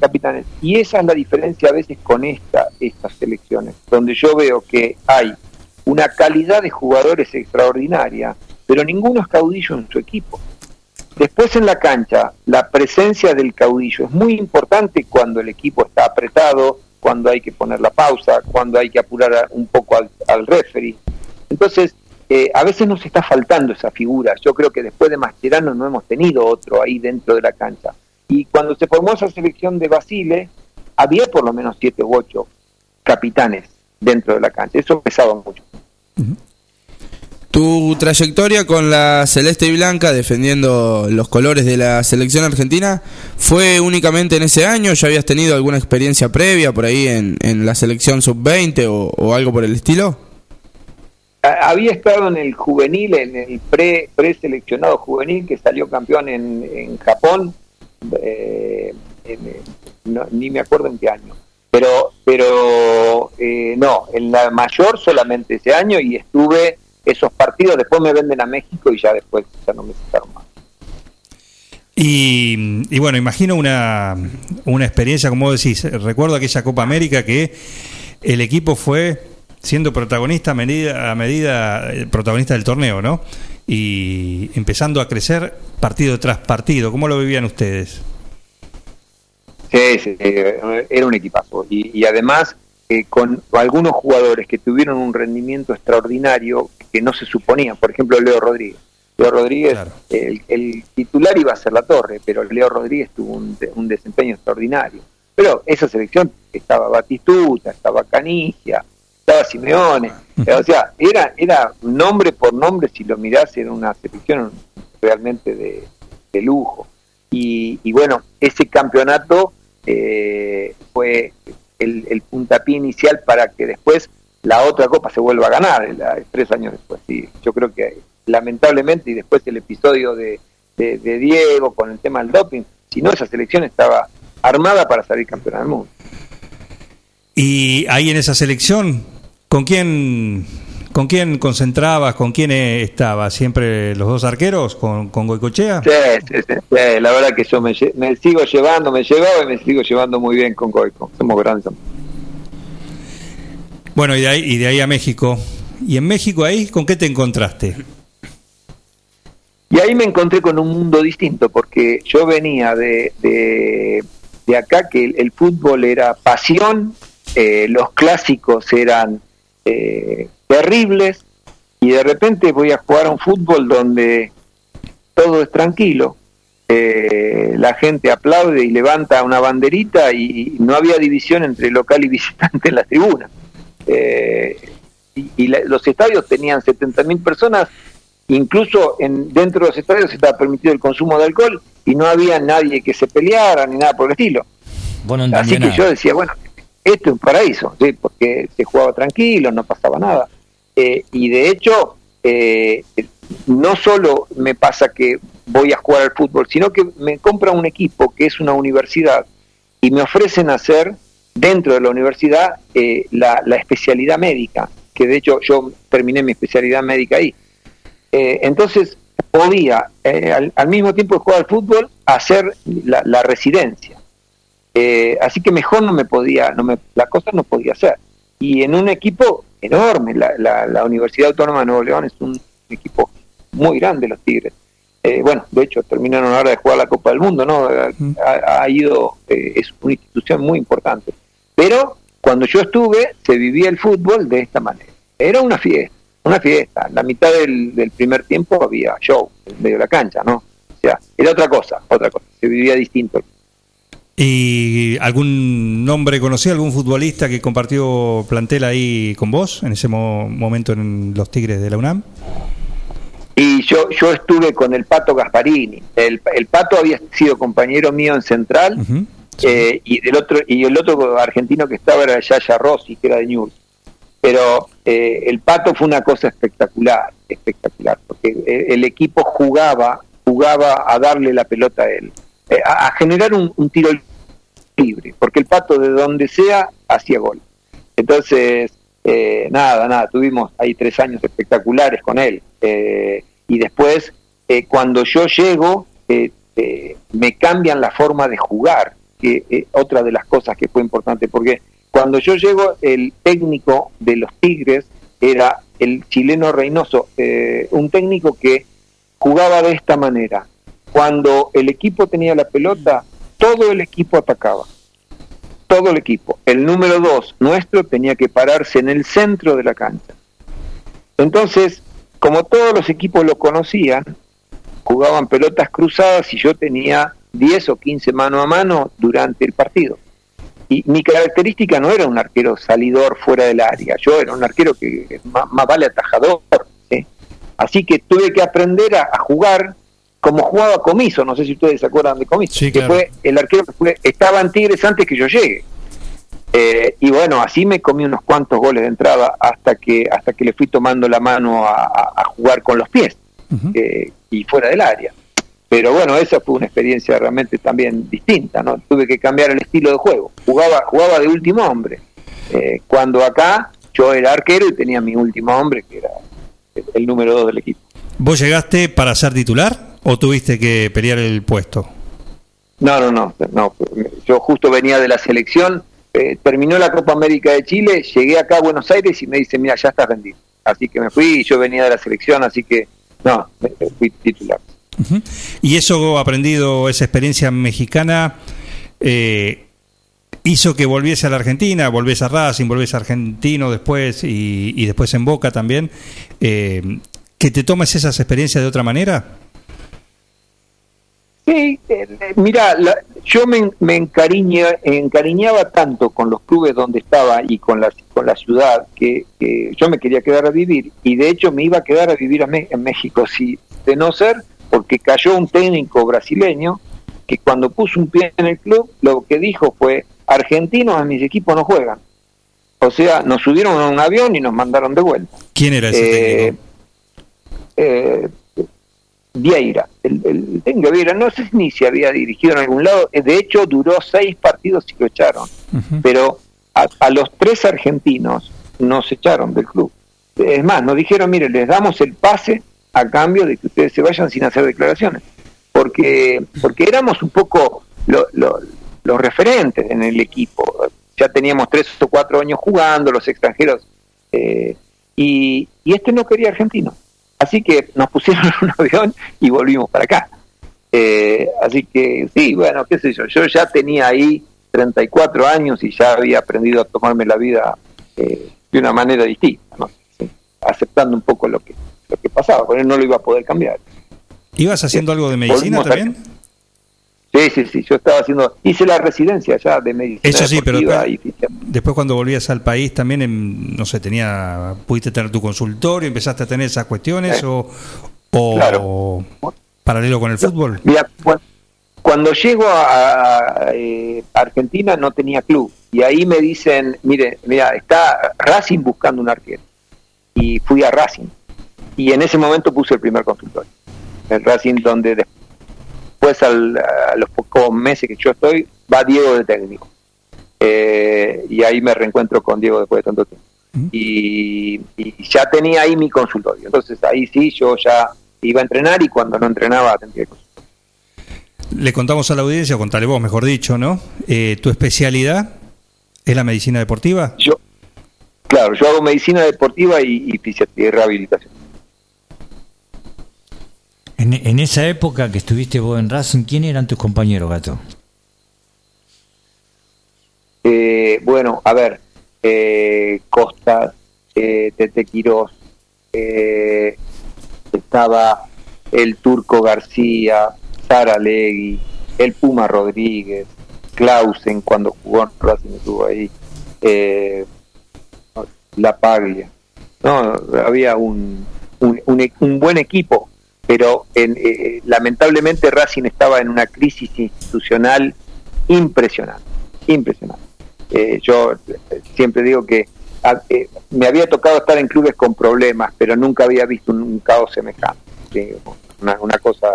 capitanes. Y esa es la diferencia a veces con esta, estas selecciones, donde yo veo que hay una calidad de jugadores extraordinaria, pero ninguno es caudillo en su equipo. Después en la cancha, la presencia del caudillo es muy importante cuando el equipo está apretado, cuando hay que poner la pausa, cuando hay que apurar un poco al, al referee. Entonces, eh, a veces nos está faltando esa figura. Yo creo que después de Mascherano no hemos tenido otro ahí dentro de la cancha. Y cuando se formó esa selección de Basile, había por lo menos siete u ocho capitanes dentro de la cancha. Eso pesaba mucho. Tu trayectoria con la celeste y blanca defendiendo los colores de la selección argentina fue únicamente en ese año. ¿Ya habías tenido alguna experiencia previa por ahí en, en la selección sub-20 o, o algo por el estilo? Había estado en el juvenil, en el pre preseleccionado juvenil que salió campeón en, en Japón, eh, en, no- ni me acuerdo en qué año. Pero, pero eh, no, en la mayor solamente ese año y estuve esos partidos, después me venden a México y ya después ya no me sacaron más. Y, y bueno, imagino una, una experiencia, como decís, recuerdo aquella Copa América que el equipo fue siendo protagonista a medida, a medida eh, protagonista del torneo, ¿no? Y empezando a crecer partido tras partido. ¿Cómo lo vivían ustedes? Sí, sí, eh, era un equipazo. Y, y además, eh, con algunos jugadores que tuvieron un rendimiento extraordinario que no se suponía. Por ejemplo, Leo Rodríguez. Leo Rodríguez, Claro. el, el titular iba a ser la torre, pero Leo Rodríguez tuvo un, de- un desempeño extraordinario. Pero esa selección estaba Batistuta, estaba Canigia, estaba Simeone. Eh, O sea, era, era nombre por nombre, si lo mirás, era una selección realmente de, de lujo. Y, y bueno, ese campeonato eh, fue el, el puntapié inicial para que después la otra copa se vuelva a ganar, la- tres años después. Sí, yo creo que lamentablemente, y después el episodio de, de- de Diego con el tema del doping, si no, esa selección estaba armada para salir campeona del mundo. Y ahí en esa selección, ¿con quién, con quién concentrabas? ¿Con quién eh, estabas? ¿Siempre los dos arqueros? ¿Con, con Goicochea? Sí, sí, sí, sí, la verdad que yo me, sigo llevando, me llevaba y me sigo llevando muy bien con Goico. Somos grandes. Bueno, y de, ahí, y de ahí a México. ¿Y en México ahí con qué te encontraste? Y ahí me encontré con un mundo distinto, porque yo venía de, de, acá que el, fútbol era pasión, eh, los clásicos eran eh, terribles, y de repente voy a jugar a un fútbol donde todo es tranquilo. Eh, la gente aplaude y levanta una banderita y no había división entre local y visitante en la tribuna. Eh, y y la- los estadios tenían 70.000 personas incluso en, dentro de los estadios estaba permitido el consumo de alcohol y no había nadie que se peleara ni nada por el estilo. Así que nada. yo decía, bueno, esto es un paraíso, ¿sí? porque se jugaba tranquilo, no pasaba nada. Eh, y de hecho, eh, no solo me pasa que voy a jugar al fútbol, sino que me compra un equipo que es una universidad y me ofrecen hacer dentro de la universidad eh, la, la especialidad médica, que de hecho yo terminé mi especialidad médica ahí. Eh, entonces podía, eh, al, al mismo tiempo de jugar al fútbol, hacer la, la residencia. Eh, así que mejor no me podía, no me, la cosa no podía hacer. Y en un equipo enorme, la, la, la Universidad Autónoma de Nuevo León es un equipo muy grande, los Tigres. Eh, bueno, de hecho, terminaron ahora de jugar la Copa del Mundo, ¿no? Ha, ha ido, eh, es una institución muy importante. Pero cuando yo estuve, se vivía el fútbol de esta manera. Era una fiesta, una fiesta. La mitad del, del primer tiempo había show en medio de la cancha, ¿no? O sea, era otra cosa, otra cosa. Se vivía distinto. ¿Y algún nombre conocido, algún futbolista que compartió plantel ahí con vos en ese mo- momento en los Tigres de la UNAM? Y yo, yo estuve con el Pato Gasparini. El, el Pato había sido compañero mío en Central Eh, y del otro y el otro argentino que estaba era Yaya Rossi, que era de News. Pero eh, el Pato fue una cosa espectacular, espectacular, porque el equipo jugaba, jugaba a darle la pelota a él, eh, a, generar un, tiro libre, porque el Pato de donde sea hacía gol. Entonces, eh, nada, nada, tuvimos ahí tres años espectaculares con él. Eh, y después, eh, cuando yo llego, eh, me cambian la forma de jugar, que eh, otra de las cosas que fue importante, porque cuando yo llego, el técnico de los Tigres era el chileno Reynoso, eh, un técnico que jugaba de esta manera. Cuando el equipo tenía la pelota, todo el equipo atacaba todo el equipo. El número dos, nuestro, tenía que pararse en el centro de la cancha. Entonces, como todos los equipos lo conocían, jugaban pelotas cruzadas y yo tenía 10 o 15 mano a mano durante el partido. y mi característica no era un arquero salidor fuera del área, yo era un arquero que más, más vale atajador. ¿sí? Así que tuve que aprender a, a jugar como jugaba Comiso, no sé si ustedes se acuerdan de Comiso, Sí, que claro. fue el arquero que fue, estaba en Tigres antes que yo llegue. Eh, y bueno, así me comí unos cuantos goles de entrada hasta que hasta que le fui tomando la mano a, a- a jugar con los pies eh, y fuera del área. Pero bueno, esa fue una experiencia realmente también distinta, ¿no? Tuve que cambiar el estilo de juego. Jugaba jugaba de último hombre. Eh, cuando acá yo era arquero y tenía mi último hombre, que era el, el número dos del equipo. ¿Vos llegaste para ser titular o tuviste que pelear el puesto? No, no, no, no. Yo justo venía de la selección, eh, terminó la Copa América de Chile, llegué acá a Buenos Aires y me dice, mira, ya estás vendido. Así que me fui y yo venía de la selección, así que no, fui titular. Y eso aprendido, esa experiencia mexicana, eh, hizo que volviese a la Argentina, volvés a Racing, volvés a Argentino después y, después en Boca también. eh, ¿Que te tomes esas experiencias de otra manera? Sí, eh, mira, la- yo me, me encariña- encariñaba tanto con los clubes donde estaba y con la, con la ciudad que, que yo me quería quedar a vivir y de hecho me iba a quedar a vivir a Me- en México, si, de no ser porque cayó un técnico brasileño que cuando puso un pie en el club lo que dijo fue, argentinos en mis equipos no juegan. O sea, nos subieron a un avión y nos mandaron de vuelta. ¿Quién era ese Eh, técnico? eh, Vieira, el, el técnico Vieira, no sé ni si había dirigido en algún lado, de hecho duró seis partidos y lo echaron, pero a, a los tres argentinos nos echaron del club. Es más, nos dijeron, mire, les damos el pase a cambio de que ustedes se vayan sin hacer declaraciones, porque porque éramos un poco lo- lo- los referentes en el equipo, ya teníamos tres o cuatro años jugando, los extranjeros, eh, y, este no quería argentino. Así que nos pusieron en [LAUGHS] un avión y volvimos para acá. Eh, así que sí, bueno, qué sé yo, yo ya tenía ahí 34 años y ya había aprendido a tomarme la vida eh, de una manera distinta, ¿no? Aceptando un poco lo que lo que pasaba, porque no lo iba a poder cambiar. ¿Ibas haciendo algo de medicina también? Sí, sí, sí, yo estaba haciendo, hice la residencia ya de medicina Eso sí, pero después, y fisiología. después cuando volvías al país también, em, no sé, tenía, pudiste tener tu consultorio, empezaste a tener esas cuestiones Sí. o, o Claro. paralelo con el fútbol. Mira, cu- cuando llego a, a, eh, Argentina no tenía club y ahí me dicen, mire, mira, está Racing buscando un arquero y fui a Racing y en ese momento puse el primer consultorio, el Racing donde después al- a los pocos meses que yo estoy va Diego de técnico Eh, y ahí me reencuentro con Diego después de tanto tiempo y, y ya tenía ahí mi consultorio, entonces ahí sí yo ya iba a entrenar y cuando no entrenaba atendía el consultorio. Le contamos a la audiencia, contale vos, mejor dicho, ¿no? Eh, ¿Tu especialidad es la medicina deportiva? Yo, claro, yo hago medicina deportiva y, y y rehabilitación. En, en esa época que estuviste vos en Racing, ¿quién eran tus compañeros, Gato? Eh, bueno, a ver, eh, Costa, eh, Tete Quirós, eh, estaba el Turco García, Sara Legui, el Puma Rodríguez, Clausen cuando jugó en Racing estuvo ahí, eh, La Paglia. No, había un, un, un un buen equipo, pero en, eh, lamentablemente Racing estaba en una crisis institucional impresionante, impresionante. Eh, yo eh, siempre digo que ah, eh, me había tocado estar en clubes con problemas, pero nunca había visto un, un caos semejante. Una, una cosa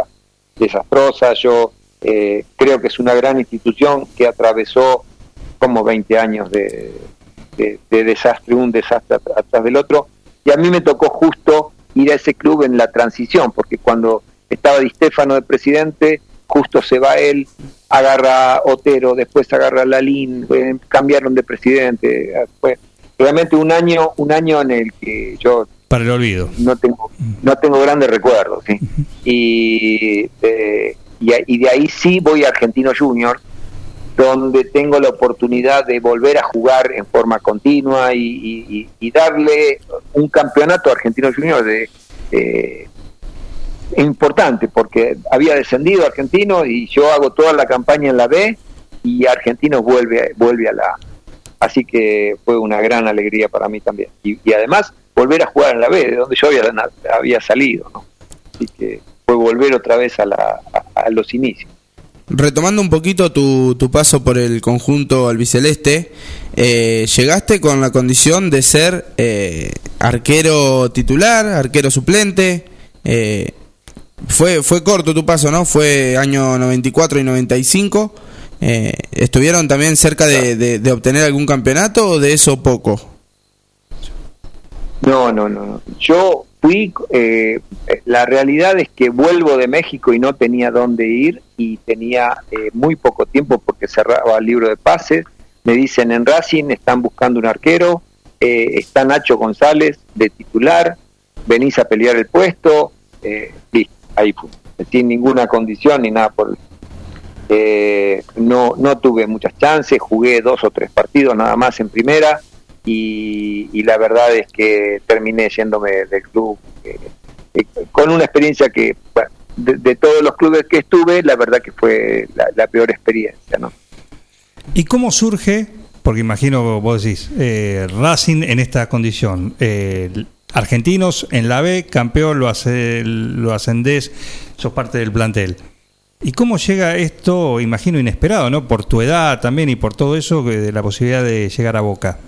desastrosa. Yo creo que es una gran institución que atravesó como 20 años de, de- de desastre, un desastre at- atrás del otro. Y a mí me tocó justo ir a ese club en la transición, porque cuando estaba Di Stefano de presidente, justo se va él, agarra Otero, después agarra Lalín, eh, cambiaron de presidente. Fue realmente un año, un año en el que yo Para el olvido. no tengo no tengo grandes recuerdos ¿sí? y, eh, y, y de ahí sí voy a Argentino Juniors donde tengo la oportunidad de volver a jugar en forma continua y, darle un campeonato a Argentino Juniors de eh, importante porque había descendido Argentino y yo hago toda la campaña en la B y Argentinos vuelve, vuelve a la Así que fue una gran alegría para mí también. Y, y además volver a jugar en la B, de donde yo había, había salido. ¿no? Así que fue volver otra vez a, la, a, a los inicios. Retomando un poquito tu, tu, paso por el conjunto albiceleste, eh, llegaste con la condición de ser eh, arquero titular, arquero suplente. Eh, fue, fue corto tu paso, ¿no? Fue año 94 y 95. Eh, ¿Estuvieron también cerca de, de, de, obtener algún campeonato o de eso poco? No, no, no. Yo fui, eh, la realidad es que vuelvo de México y no tenía dónde ir y tenía eh, muy poco tiempo porque cerraba el libro de pases. Me dicen en Racing están buscando un arquero, eh, está Nacho González de titular, venís a pelear el puesto, listo, ahí fue, sin ninguna condición ni nada por eh, no, no tuve muchas chances, jugué dos o tres partidos nada más en primera y, y la verdad es que terminé yéndome del club eh, eh, con una experiencia que, de, todos los clubes que estuve, la verdad que fue la, la peor experiencia. ¿no? ¿Y cómo surge? Porque imagino, vos decís, eh, Racing en esta condición, argentinos en la B, campeón, lo, hace, lo ascendés, sos parte del plantel. ¿Y cómo llega esto, imagino, inesperado, ¿no? Por tu edad también y por todo eso, de la posibilidad de llegar a Boca.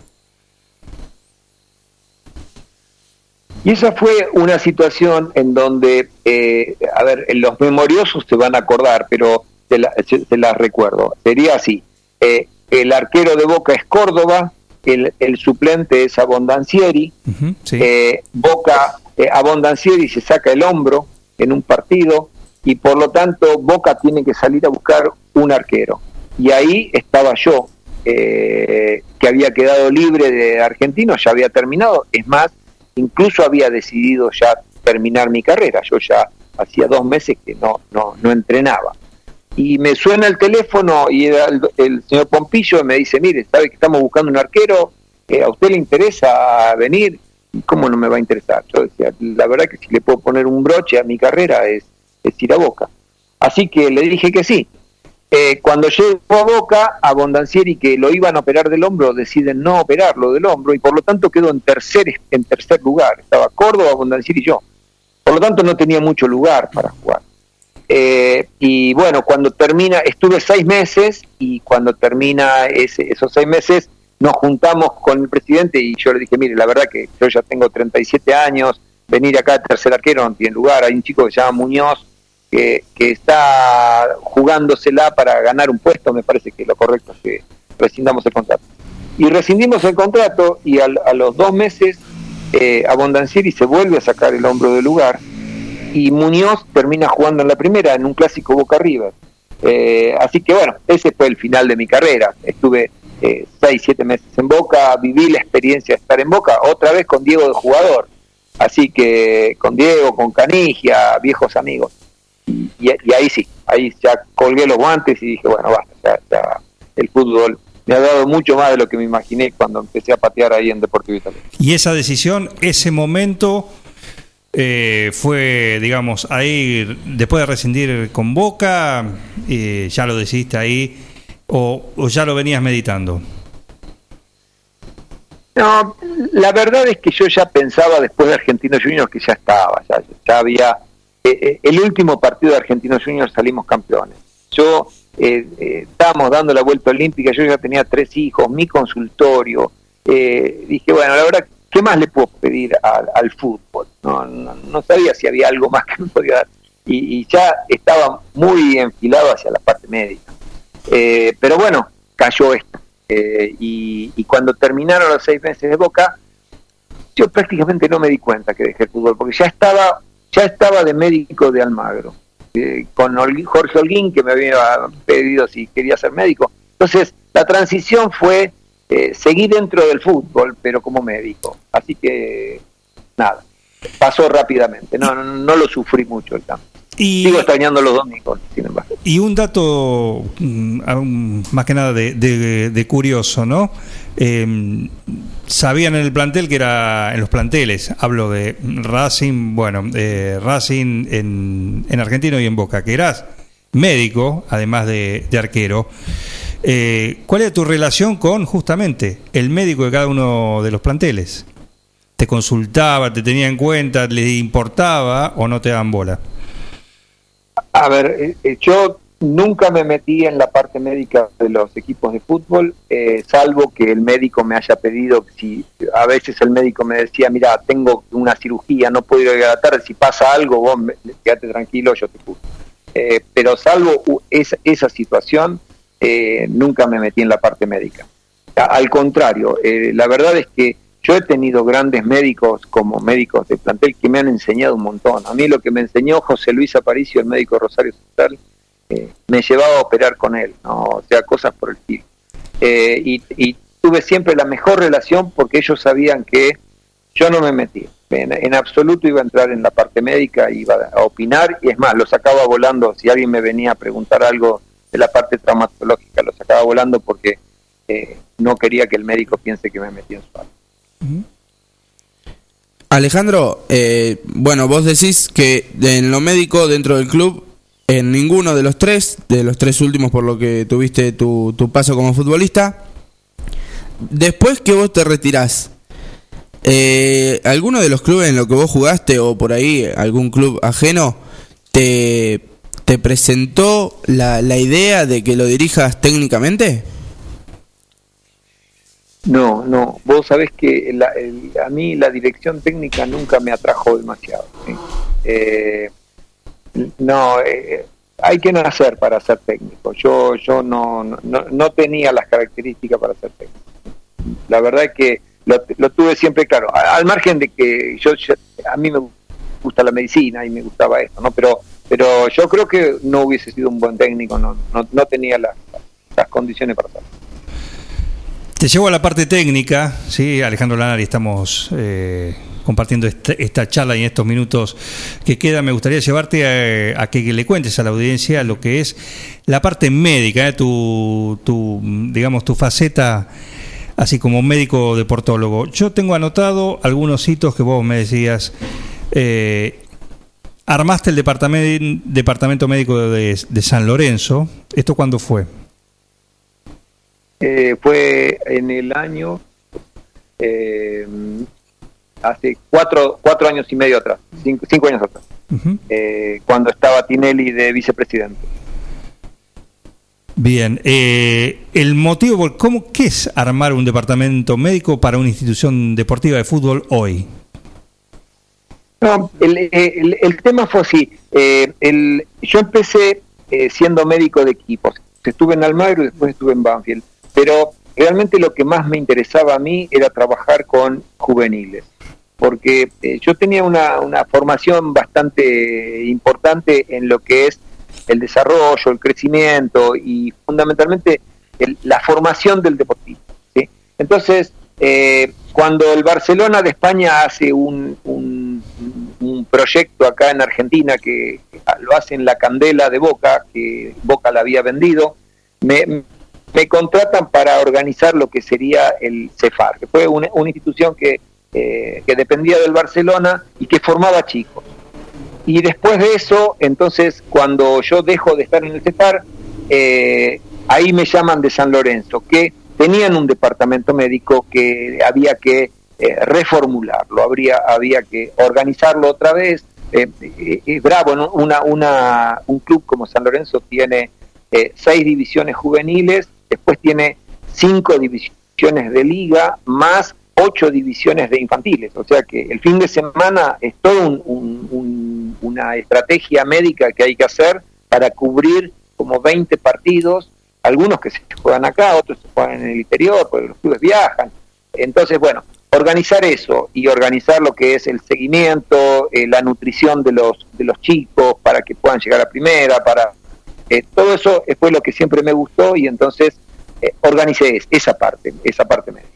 Y esa fue una situación en donde, eh, a ver, los memoriosos se van a acordar, pero se, la, las recuerdo. Sería así, eh, el arquero de Boca es Córdoba, el, el suplente es Abondancieri, uh -huh, sí. eh, Boca, Abondancieri se saca el hombro en un partido, y por lo tanto Boca tiene que salir a buscar un arquero. Y ahí estaba yo, eh, que había quedado libre de argentino, ya había terminado, es más, incluso había decidido ya terminar mi carrera, yo ya hacía dos meses que no, no, no entrenaba. Y me suena el teléfono y el, el señor Pompillo me dice, mire, sabe que estamos buscando un arquero, eh, ¿a usted le interesa venir? ¿Cómo no me va a interesar? Yo decía, la verdad que si le puedo poner un broche a mi carrera es es ir a Boca. Así que le dije que sí. Eh, cuando llegó a Boca, a Bondancieri, que lo iban a operar del hombro, deciden no operarlo del hombro y por lo tanto quedó en tercer, en tercer lugar. Estaba Córdoba, Bondancieri y yo. Por lo tanto no tenía mucho lugar para jugar. Eh, y bueno, cuando termina, estuve seis meses y cuando termina ese, esos seis meses nos juntamos con el presidente y yo le dije, mire, la verdad que yo ya tengo 37 años, venir acá tercer arquero no tiene lugar, hay un chico que se llama Muñoz que, que, está jugándosela para ganar un puesto, me parece que lo correcto es que rescindamos el contrato. Y rescindimos el contrato y al, a los dos meses eh, Abondancieri se vuelve a sacar el hombro del lugar y Muñoz termina jugando en la primera, en un clásico Boca River. Eh, así que bueno, ese fue el final de mi carrera. Estuve eh, seis, siete meses en Boca, viví la experiencia de estar en Boca, otra vez con Diego de jugador. Así que con Diego, con Canigia, viejos amigos y, y, ahí sí, ahí ya colgué los guantes y dije, bueno, basta, ya, ya, el fútbol me ha dado mucho más de lo que me imaginé cuando empecé a patear ahí en Deportivo Italiano. Y esa decisión, ese momento eh, fue, digamos, ahí, después de rescindir con Boca, eh, ya lo decidiste ahí, o, o ya lo venías meditando. No, la verdad es que yo ya pensaba después de Argentinos Juniors que ya estaba, ya, ya había eh, el último partido de Argentinos Juniors salimos campeones. Yo eh, eh, estábamos dando la vuelta olímpica, yo ya tenía tres hijos, mi consultorio. Eh, dije, bueno, la verdad, ¿qué más le puedo pedir al, fútbol? No, no, sabía si había algo más que me podía dar. Y, y ya estaba muy enfilado hacia la parte médica. pero bueno, cayó esto. Y, y cuando terminaron los seis meses de Boca, yo prácticamente no me di cuenta que dejé el fútbol, porque ya estaba ya estaba de médico de Almagro, eh, con Jorge Holguín, que me había pedido si quería ser médico. Entonces, la transición fue eh, seguir dentro del fútbol, pero como médico. Así que, nada, pasó rápidamente, no, no, no lo sufrí mucho el cambio. Y, Sigo extrañando los domingos, sin embargo. Y un dato um, más que nada de, de, de curioso, ¿no? Eh, sabían en el plantel que era en los planteles, hablo de Racing, bueno, eh, Racing en, en Argentino y en Boca, que eras médico, además de, de arquero. Eh, ¿Cuál era tu relación con justamente el médico de cada uno de los planteles? ¿Te consultaba, te tenía en cuenta, le importaba o no te daban bola? A ver, eh, eh, yo nunca me metí en la parte médica de los equipos de fútbol, eh, salvo que el médico me haya pedido, si a veces el médico me decía, mira, tengo una cirugía, no puedo ir a la tarde, si pasa algo, vos me- quédate tranquilo, yo te curo. Eh, pero salvo esa, esa situación, eh, nunca me metí en la parte médica. Al contrario, eh, la verdad es que yo he tenido grandes médicos como médicos de plantel que me han enseñado un montón. A mí lo que me enseñó José Luis Aparicio, el médico Rosario Central, eh, me llevaba a operar con él, o sea, cosas por el estilo. Eh, y, tuve siempre la mejor relación porque ellos sabían que yo no me metía. En, absoluto iba a entrar en la parte médica, iba a opinar, y es más, lo sacaba volando. Si alguien me venía a preguntar algo de la parte traumatológica, lo sacaba volando porque eh, no quería que el médico piense que me metí en su alma. Alejandro, eh, bueno, vos decís que en lo médico dentro del club, en ninguno de los tres, de los tres últimos por lo que tuviste tu, tu paso como futbolista, después que vos te retirás, eh, ¿alguno de los clubes en los que vos jugaste o por ahí algún club ajeno te, te presentó la, la idea de que lo dirijas técnicamente? No, no, vos sabés que la- el- a mí la dirección técnica nunca me atrajo demasiado. ¿sí? Eh, no, eh, hay que nacer para ser técnico. Yo, yo no, no, no tenía las características para ser técnico. La verdad es que lo, tuve siempre claro. Al margen de que yo- a mí me gusta la medicina y me gustaba esto, ¿no? Pero, pero yo creo que no hubiese sido un buen técnico, no, no, no tenía las, las condiciones para hacerlo. Te llevo a la parte técnica, sí, Alejandro Lanari, estamos eh, compartiendo esta, esta charla y en estos minutos que quedan. Me gustaría llevarte a, que le cuentes a la audiencia lo que es la parte médica, eh, tu, tu, digamos, tu faceta así como médico deportólogo. Yo tengo anotado algunos hitos que vos me decías. eh, armaste el departamento, médico de San Lorenzo. ¿Esto cuándo fue? Eh, fue en el año eh, hace cuatro, cuatro años y medio atrás, cinco, cinco años atrás, eh, cuando estaba Tinelli de vicepresidente. Bien, eh, el motivo, por ¿cómo, ¿qué es armar un departamento médico para una institución deportiva de fútbol hoy? No, el, el- el tema fue así. eh, el, yo empecé eh, siendo médico de equipos. Estuve en Almagro y después estuve en Banfield. Pero realmente lo que más me interesaba a mí era trabajar con juveniles. Porque eh, yo tenía una, una formación bastante importante en lo que es el desarrollo, el crecimiento y fundamentalmente el- la formación del deportista. Entonces, eh, cuando el Barcelona de España hace un, un- un proyecto acá en Argentina que lo hace en la Candela de Boca, que Boca la había vendido, me, me contratan para organizar lo que sería el CEFAR, que fue una, una institución que, eh, que dependía del Barcelona y que formaba chicos. Y después de eso, entonces, cuando yo dejo de estar en el CEFAR, eh, ahí me llaman de San Lorenzo, que tenían un departamento médico que había que eh, reformularlo, habría, había que organizarlo otra vez. Eh, bravo, ¿no? una, una, un club como San Lorenzo tiene seis divisiones juveniles, después tiene cinco divisiones de liga, más ocho divisiones de infantiles. O sea que el fin de semana es toda un, un, un, una estrategia médica que hay que hacer para cubrir como 20 partidos, algunos que se juegan acá, otros se juegan en el interior, porque los clubes viajan. Entonces, bueno, organizar eso y organizar lo que es el seguimiento, eh, la nutrición de los, de los chicos para que puedan llegar a primera, para eh, todo eso fue lo que siempre me gustó y entonces eh, organicé es- esa parte, esa parte médica.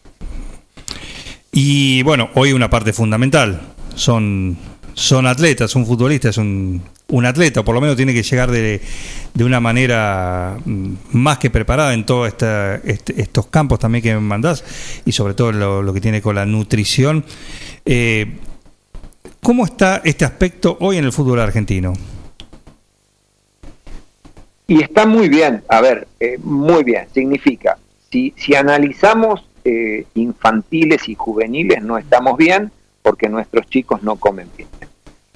Y bueno, hoy una parte fundamental, son, son atletas, un futbolista es un, un atleta, o por lo menos tiene que llegar de, de una manera mm, más que preparada en todos este, estos campos también que me mandás, y sobre todo lo, lo que tiene con la nutrición. Eh, ¿Cómo está este aspecto hoy en el fútbol argentino? Y está muy bien, a ver, eh, muy bien, significa, si, si analizamos eh, infantiles y juveniles no estamos bien porque nuestros chicos no comen bien.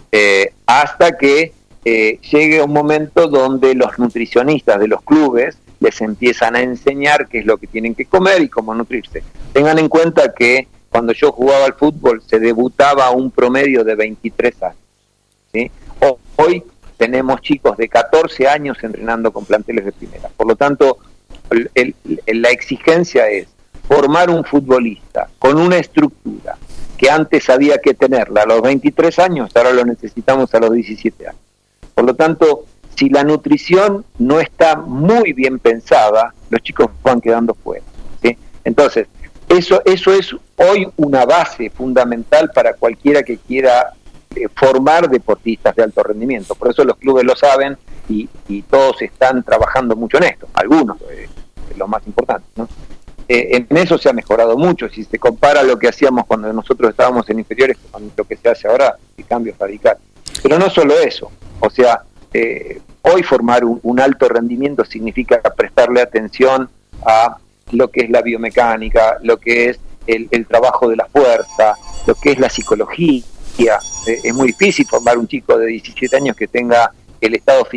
Eh, hasta que eh, llegue un momento donde los nutricionistas de los clubes les empiezan a enseñar qué es lo que tienen que comer y cómo nutrirse. Tengan en cuenta que cuando yo jugaba al fútbol se debutaba a un promedio de 23 años. ¿sí? Hoy tenemos chicos de 14 años entrenando con planteles de primera. Por lo tanto, la exigencia es formar un futbolista con una estructura que antes había que tenerla a los 23 años, ahora lo necesitamos a los 17 años. Por lo tanto, si la nutrición no está muy bien pensada, los chicos van quedando fuera. Entonces, eso, eso es hoy una base fundamental para cualquiera que quiera formar deportistas de alto rendimiento. Por eso los clubes lo saben y, todos están trabajando mucho en esto, algunos, eh, lo más importante. ¿no? Eh, en eso se ha mejorado mucho. Si se compara lo que hacíamos cuando nosotros estábamos en inferiores con lo que se hace ahora, el cambio radical. Pero no solo eso, o sea, eh, hoy formar un, un alto rendimiento significa prestarle atención a lo que es la biomecánica, lo que es el, el trabajo de la fuerza, lo que es la psicología. Eh, es muy difícil formar un chico de 17 años que tenga el estado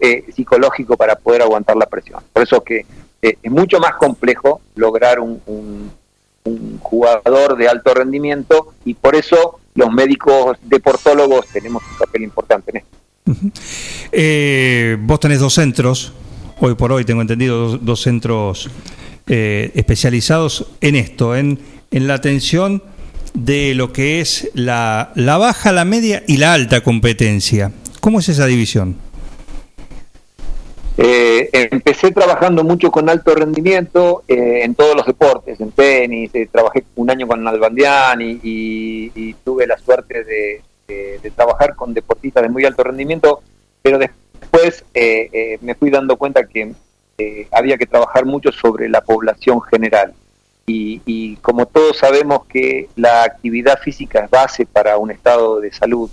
eh, psicológico para poder aguantar la presión. Por eso que eh, es mucho más complejo lograr un, jugador de alto rendimiento y por eso los médicos deportólogos tenemos un papel importante en esto. Eh, vos tenés dos centros, hoy por hoy tengo entendido, dos, dos centros especializados en esto, en, en la atención de lo que es la, la baja, la media y la alta competencia. ¿Cómo es esa división? Eh, empecé trabajando mucho con alto rendimiento eh, en todos los deportes, en tenis, eh, trabajé un año con Nalbandián y, y- tuve la suerte de, de- de trabajar con deportistas de muy alto rendimiento, pero después eh, eh, me fui dando cuenta que eh, había que trabajar mucho sobre la población general. Y, y como todos sabemos que la actividad física es base para un estado de salud,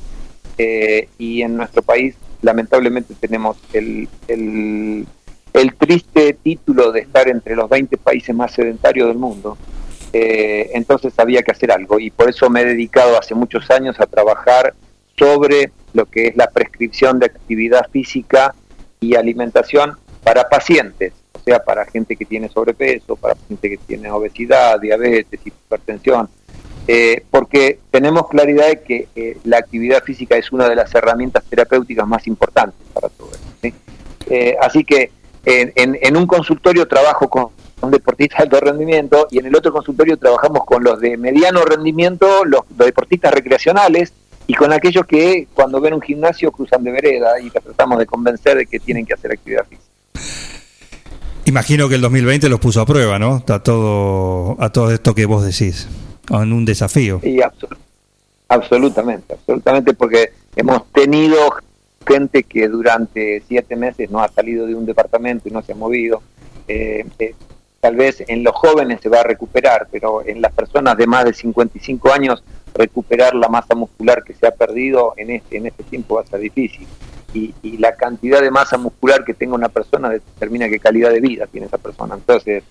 eh, y en nuestro país lamentablemente tenemos el, el, triste título de estar entre los 20 países más sedentarios del mundo. Eh, entonces había que hacer algo y por eso me he dedicado hace muchos años a trabajar sobre lo que es la prescripción de actividad física y alimentación para pacientes, sea, para gente que tiene sobrepeso, para gente que tiene obesidad, diabetes, hipertensión, eh, porque tenemos claridad de que eh, la actividad física es una de las herramientas terapéuticas más importantes para todo esto. Eh, así que en, un consultorio trabajo con, con deportistas de alto rendimiento y en el otro consultorio trabajamos con los de mediano rendimiento, los, deportistas recreacionales y con aquellos que cuando ven un gimnasio cruzan de vereda y tratamos de convencer de que tienen que hacer actividad física. Imagino que el 2020 los puso a prueba, ¿no? Está todo, a todo esto que vos decís, en un desafío. Y absol- absolutamente, absolutamente, porque hemos tenido gente que durante siete meses no ha salido de un departamento y no se ha movido. Eh, eh, tal vez en los jóvenes se va a recuperar, pero en las personas de más de 55 años recuperar la masa muscular que se ha perdido en este, en este tiempo va a ser difícil. Y, y la cantidad de masa muscular que tenga una persona determina qué calidad de vida tiene esa persona. Entonces,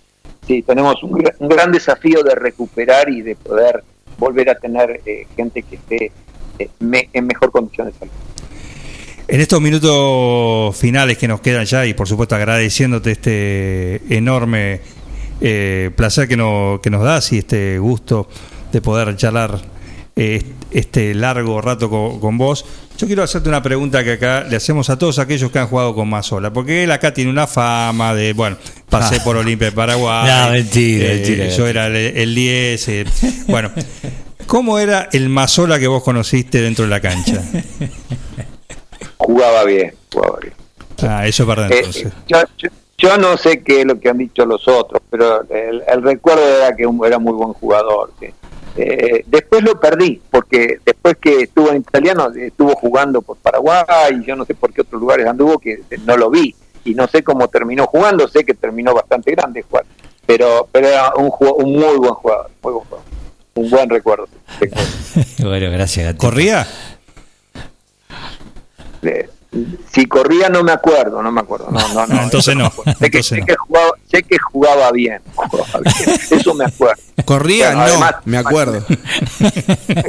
sí, tenemos un, gra- un gran desafío de recuperar y de poder volver a tener eh, gente que esté eh, en mejor condición de salud. En estos minutos finales que nos quedan ya y por supuesto agradeciéndote este enorme eh, placer que, no- que nos das y este gusto de poder charlar eh, este largo rato co- con, vos, yo quiero hacerte una pregunta que acá le hacemos a todos aquellos que han jugado con Mazola, porque él acá tiene una fama de, bueno, pasé Ah. por Olimpia de Paraguay, No, mentira, eh, mentira. yo era el, el 10, eh, bueno, ¿cómo era el Mazola que vos conociste dentro de la cancha? Jugaba bien, jugaba bien. Ah, eso es verdad Eh, entonces. yo, yo- yo no sé qué es lo que han dicho los otros, pero el, el recuerdo era que un- era muy buen jugador. sí. Eh, después lo perdí, porque después que estuvo en italiano, eh, estuvo jugando por Paraguay, y yo no sé por qué otros lugares anduvo, que eh, no lo vi, y no sé cómo terminó jugando, sé que terminó bastante grande jugar, pero, pero era un, un muy buen jugador, muy buen jugador. Un buen recuerdo. [LAUGHS] bueno, gracias. ¿Corría? Le- Si corría no me acuerdo, no me acuerdo. No, no, [LAUGHS] no, entonces no. Sé, que, sé, que jugaba, sé que jugaba bien, [LAUGHS] jugaba bien. Eso me acuerdo. Corría, Bueno, no, además- me acuerdo. [LAUGHS]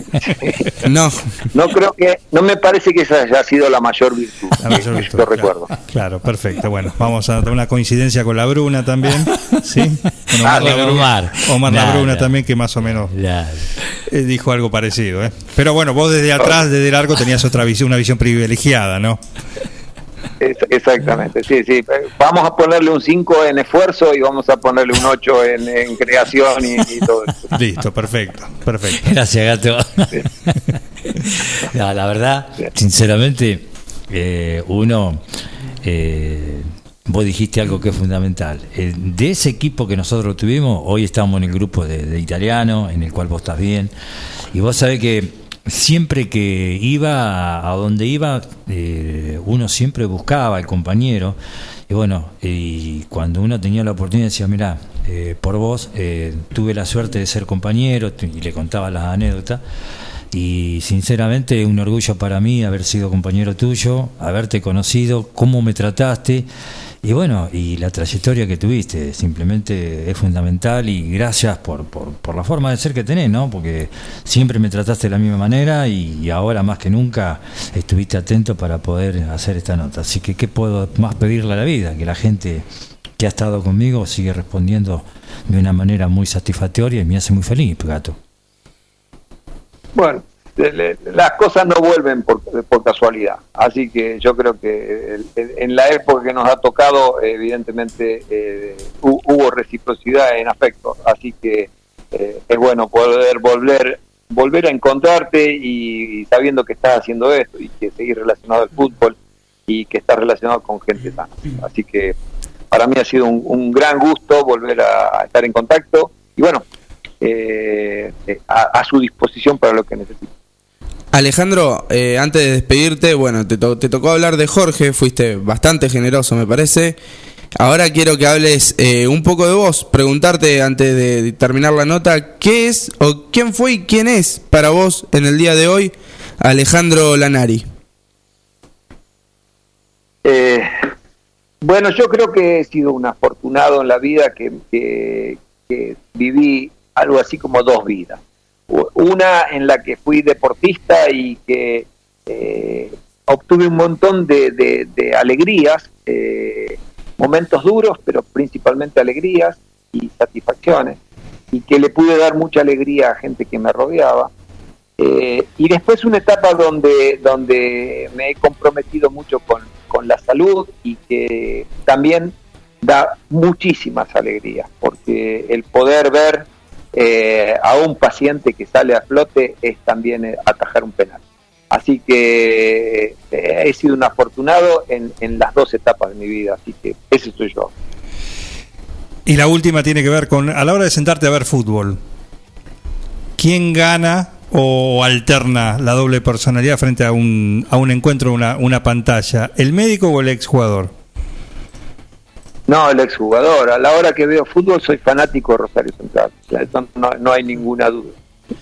no. No creo que, no me parece que esa haya sido la mayor virtud. La mayor virtud, Yo claro. recuerdo. Claro, perfecto. Bueno, vamos a una coincidencia con la Bruna también. ¿Sí? [LAUGHS] Con Ah, Omar, con la, Omar. Omar la. Bruna también, que más o menos eh, dijo algo parecido. ¿eh? Pero bueno, vos desde atrás, desde el arco, tenías otra visión, una visión privilegiada, ¿no? Es- exactamente, sí, sí. Vamos a ponerle un 5 en esfuerzo y vamos a ponerle un 8 en, en creación y, y todo eso. Listo, perfecto, perfecto. Gracias, gato. [LAUGHS] No, la verdad, sinceramente, eh, uno, eh, vos dijiste algo que es fundamental. Eh, de ese equipo que nosotros tuvimos, hoy estamos en el grupo de, de italiano, en el cual vos estás bien, y vos sabés que siempre que iba a, donde iba, eh, uno siempre buscaba al compañero, y bueno, y cuando uno tenía la oportunidad decía, mira, eh, por vos eh, tuve la suerte de ser compañero, y le contaba las anécdotas, y sinceramente un orgullo para mí haber sido compañero tuyo, haberte conocido, cómo me trataste y bueno, y la trayectoria que tuviste, simplemente es fundamental y gracias por, por, la forma de ser que tenés, ¿no? Porque siempre me trataste de la misma manera y, ahora más que nunca estuviste atento para poder hacer esta nota. Así que, ¿qué puedo más pedirle a la vida? Que la gente que ha estado conmigo sigue respondiendo de una manera muy satisfactoria y me hace muy feliz, gato. Bueno, las cosas no vuelven por, casualidad. Así que yo creo que en la época que nos ha tocado, evidentemente eh, hu- hubo reciprocidad en afecto. Así que eh, es bueno poder volver volver a encontrarte y, sabiendo que estás haciendo esto y que seguís relacionado al fútbol y que estás relacionado con gente sana. Así que para mí ha sido un, gran gusto volver a, a estar en contacto y bueno, eh, eh, a, a su disposición para lo que necesite. Alejandro, eh, antes de despedirte, bueno, te, to- te tocó hablar de Jorge, fuiste bastante generoso, me parece. Ahora quiero que hables eh, un poco de vos, preguntarte antes de terminar la nota, ¿qué es o quién fue y quién es para vos en el día de hoy Alejandro Lanari? Eh, bueno, yo creo que he sido un afortunado en la vida que, viví algo así como dos vidas. Una en la que fui deportista y que eh, obtuve un montón de, de- de alegrías, eh, momentos duros, pero principalmente alegrías y satisfacciones, y que le pude dar mucha alegría a gente que me rodeaba. Eh, y después una etapa donde, donde me he comprometido mucho con, con la salud y que también da muchísimas alegrías, porque el poder ver eh, a un paciente que sale a flote es también eh, atajar un penal. Así que eh, he sido un afortunado en, en las dos etapas de mi vida, así que ese soy yo. Y la última tiene que ver con, a la hora de sentarte a ver fútbol, ¿quién gana o alterna la doble personalidad frente a un, a un encuentro, una, una pantalla? ¿El médico o el exjugador? No, el exjugador. A la hora que veo fútbol soy fanático de Rosario Central. O sea, eso no, no hay ninguna duda.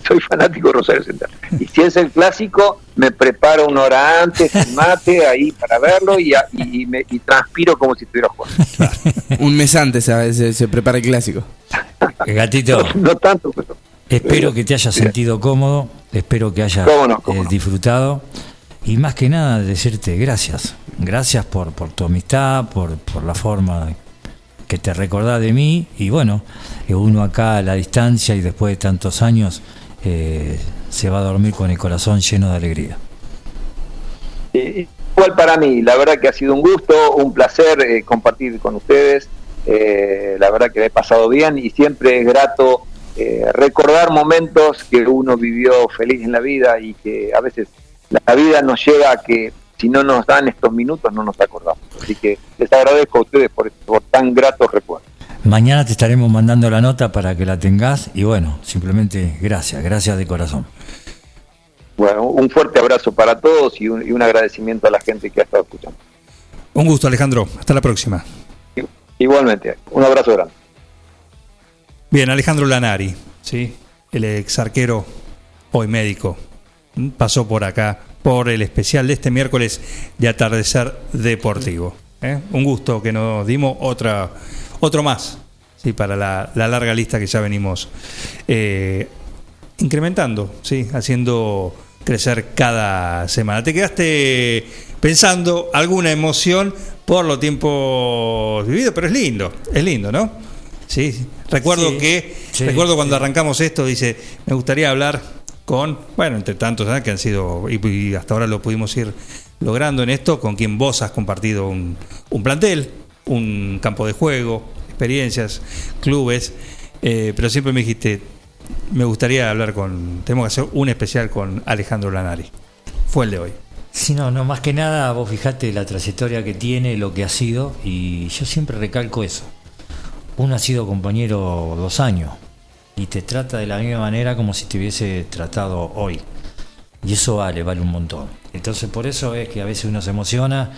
Soy fanático de Rosario Central. Y si es el clásico, me preparo una hora antes, el mate ahí para verlo y, a- y, y me, y transpiro como si estuviera jugando. Un mes antes ¿sabes? Se, se prepara el clásico. Eh, Gatito, No tanto, pero espero que te hayas sentido cómodo, espero que hayas Cómo no, cómo eh, no. disfrutado y más que nada decirte gracias, gracias por, por tu amistad, por, la forma que te recordás de mí y bueno, eh, uno acá a la distancia y después de tantos años eh, se va a dormir con el corazón lleno de alegría. Eh, Igual para mí, la verdad que ha sido un gusto, un placer eh, compartir con ustedes. Eh, la verdad que me he pasado bien y siempre es grato recordar momentos que uno vivió feliz en la vida y que a veces la vida nos lleva a que si no nos dan estos minutos no nos acordamos. Así que les agradezco a ustedes por, por tan gratos recuerdos. Mañana te estaremos mandando la nota para que la tengas y bueno, simplemente gracias, gracias de corazón. Bueno, un fuerte abrazo para todos y un, y un agradecimiento a la gente que ha estado escuchando. Un gusto, Alejandro. Hasta la próxima. Igualmente, un abrazo grande. Bien, Alejandro Lanari, ¿sí? el ex arquero, hoy médico, pasó por acá por el especial de este miércoles de Atardecer Deportivo. ¿eh? Un gusto que nos dimos otra, otro más sí, para la, la larga lista que ya venimos eh, incrementando, sí, haciendo crecer cada semana. ¿Te quedaste pensando alguna emoción por los tiempos vividos? Pero es lindo, es lindo, ¿no? Sí, recuerdo Sí, que, sí, recuerdo cuando arrancamos esto, dice, me gustaría hablar con, bueno, entre tantos ¿eh? que han sido, y, hasta ahora lo pudimos ir logrando en esto, con quien vos has compartido un, un plantel, un campo de juego, experiencias, clubes, eh, pero siempre me dijiste, me gustaría hablar con, tenemos que hacer un especial con Alejandro Lanari. Fue el de hoy. Sí, no, no, más que nada vos fijate la trayectoria que tiene, lo que ha sido, y yo siempre recalco eso. Uno ha sido compañero dos años y te trata de la misma manera como si te hubiese tratado hoy. Y eso vale, vale un montón. Entonces por eso es que a veces uno se emociona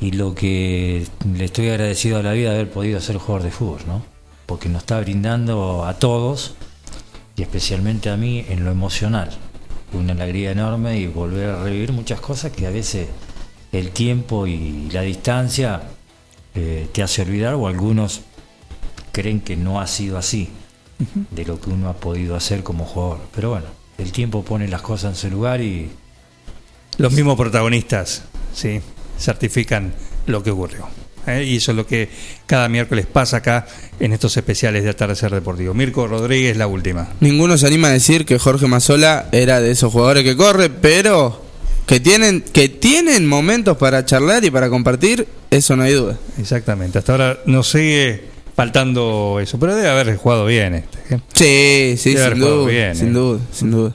y lo que le estoy agradecido a la vida de haber podido ser jugador de fútbol, ¿no? Porque nos está brindando a todos y especialmente a mí en lo emocional una alegría enorme y volver a revivir muchas cosas que a veces el tiempo y la distancia eh, te hace olvidar o algunos creen que no ha sido así de lo que uno ha podido hacer como jugador. Pero bueno, el tiempo pone las cosas en su lugar y Los mismos protagonistas, sí, certifican lo que ocurrió. ¿eh? Y eso es lo que cada miércoles pasa acá en estos especiales de Atardecer Deportivo. Mirko Rodríguez, la última. Ninguno se anima a decir que Jorge Mazola era de esos jugadores que corre, pero que tienen, que tienen momentos para charlar y para compartir, eso no hay duda. Exactamente. Hasta ahora nos sigue faltando eso, pero debe haber jugado bien este. ¿eh? Sí, sí, Debe sin duda, bien, sin ¿eh? duda, sin duda.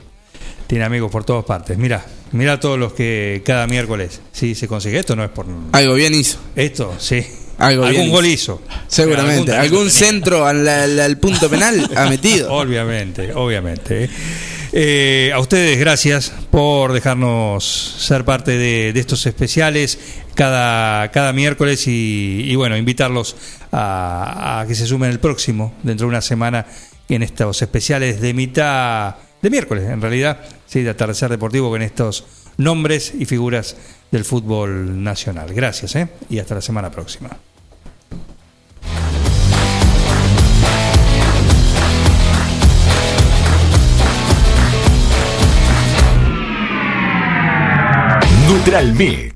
Tiene amigos por todas partes. Mira, mira todos los que cada miércoles sí se consigue. Esto no es por. Algo bien hizo. Esto, sí. Algo Algún bien gol hizo. Seguramente. Algún centro al, al- al punto penal ha metido. [LAUGHS] Obviamente, obviamente. ¿eh? Eh, a ustedes, gracias por dejarnos ser parte de, de estos especiales cada, cada miércoles y, y bueno, invitarlos a, que se sumen el próximo, dentro de una semana, en estos especiales de mitad de miércoles, en realidad, sí, de atardecer deportivo con estos nombres y figuras del fútbol nacional. Gracias, ¿eh? y hasta la semana próxima. Neutral Mix.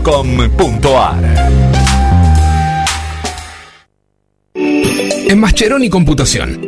www.neutralmix.com.ar. En Mascheroni Computación,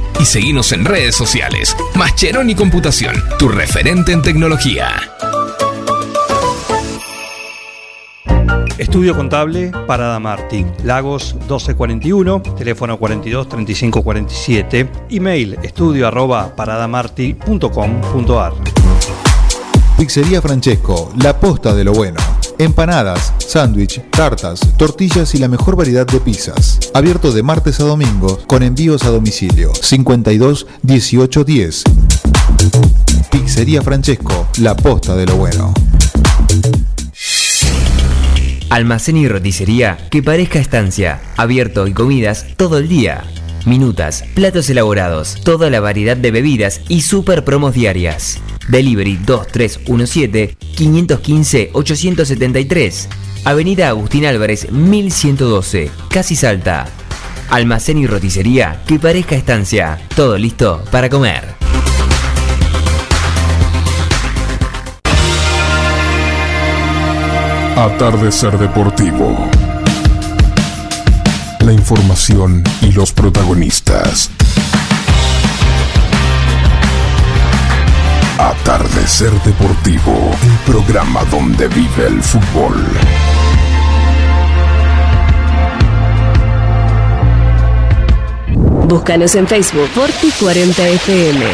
y seguinos en redes sociales. Mascheroni Computación, tu referente en tecnología. Estudio Contable Parada Martí, Lagos 1241, teléfono 42 35 47, email estudio arroba paradamarti.com.ar. Pizzería Francesco, la posta de lo bueno. Empanadas, sándwich, tartas, tortillas y la mejor variedad de pizzas. Abierto de martes a domingo con envíos a domicilio. 52 18 10. Pizzería Francesco, la posta de lo bueno. Almacén y roticería que parezca estancia, abierto y comidas todo el día. Minutas, platos elaborados, toda la variedad de bebidas y super promos diarias. Delivery 2317-515-873. Avenida Agustín Álvarez 1112, Casi Salta. Almacén y roticería que parezca estancia, todo listo para comer. Atardecer Deportivo. La información y los protagonistas. Atardecer Deportivo, el programa donde vive el fútbol. Búscanos en Facebook Forti 40 FM.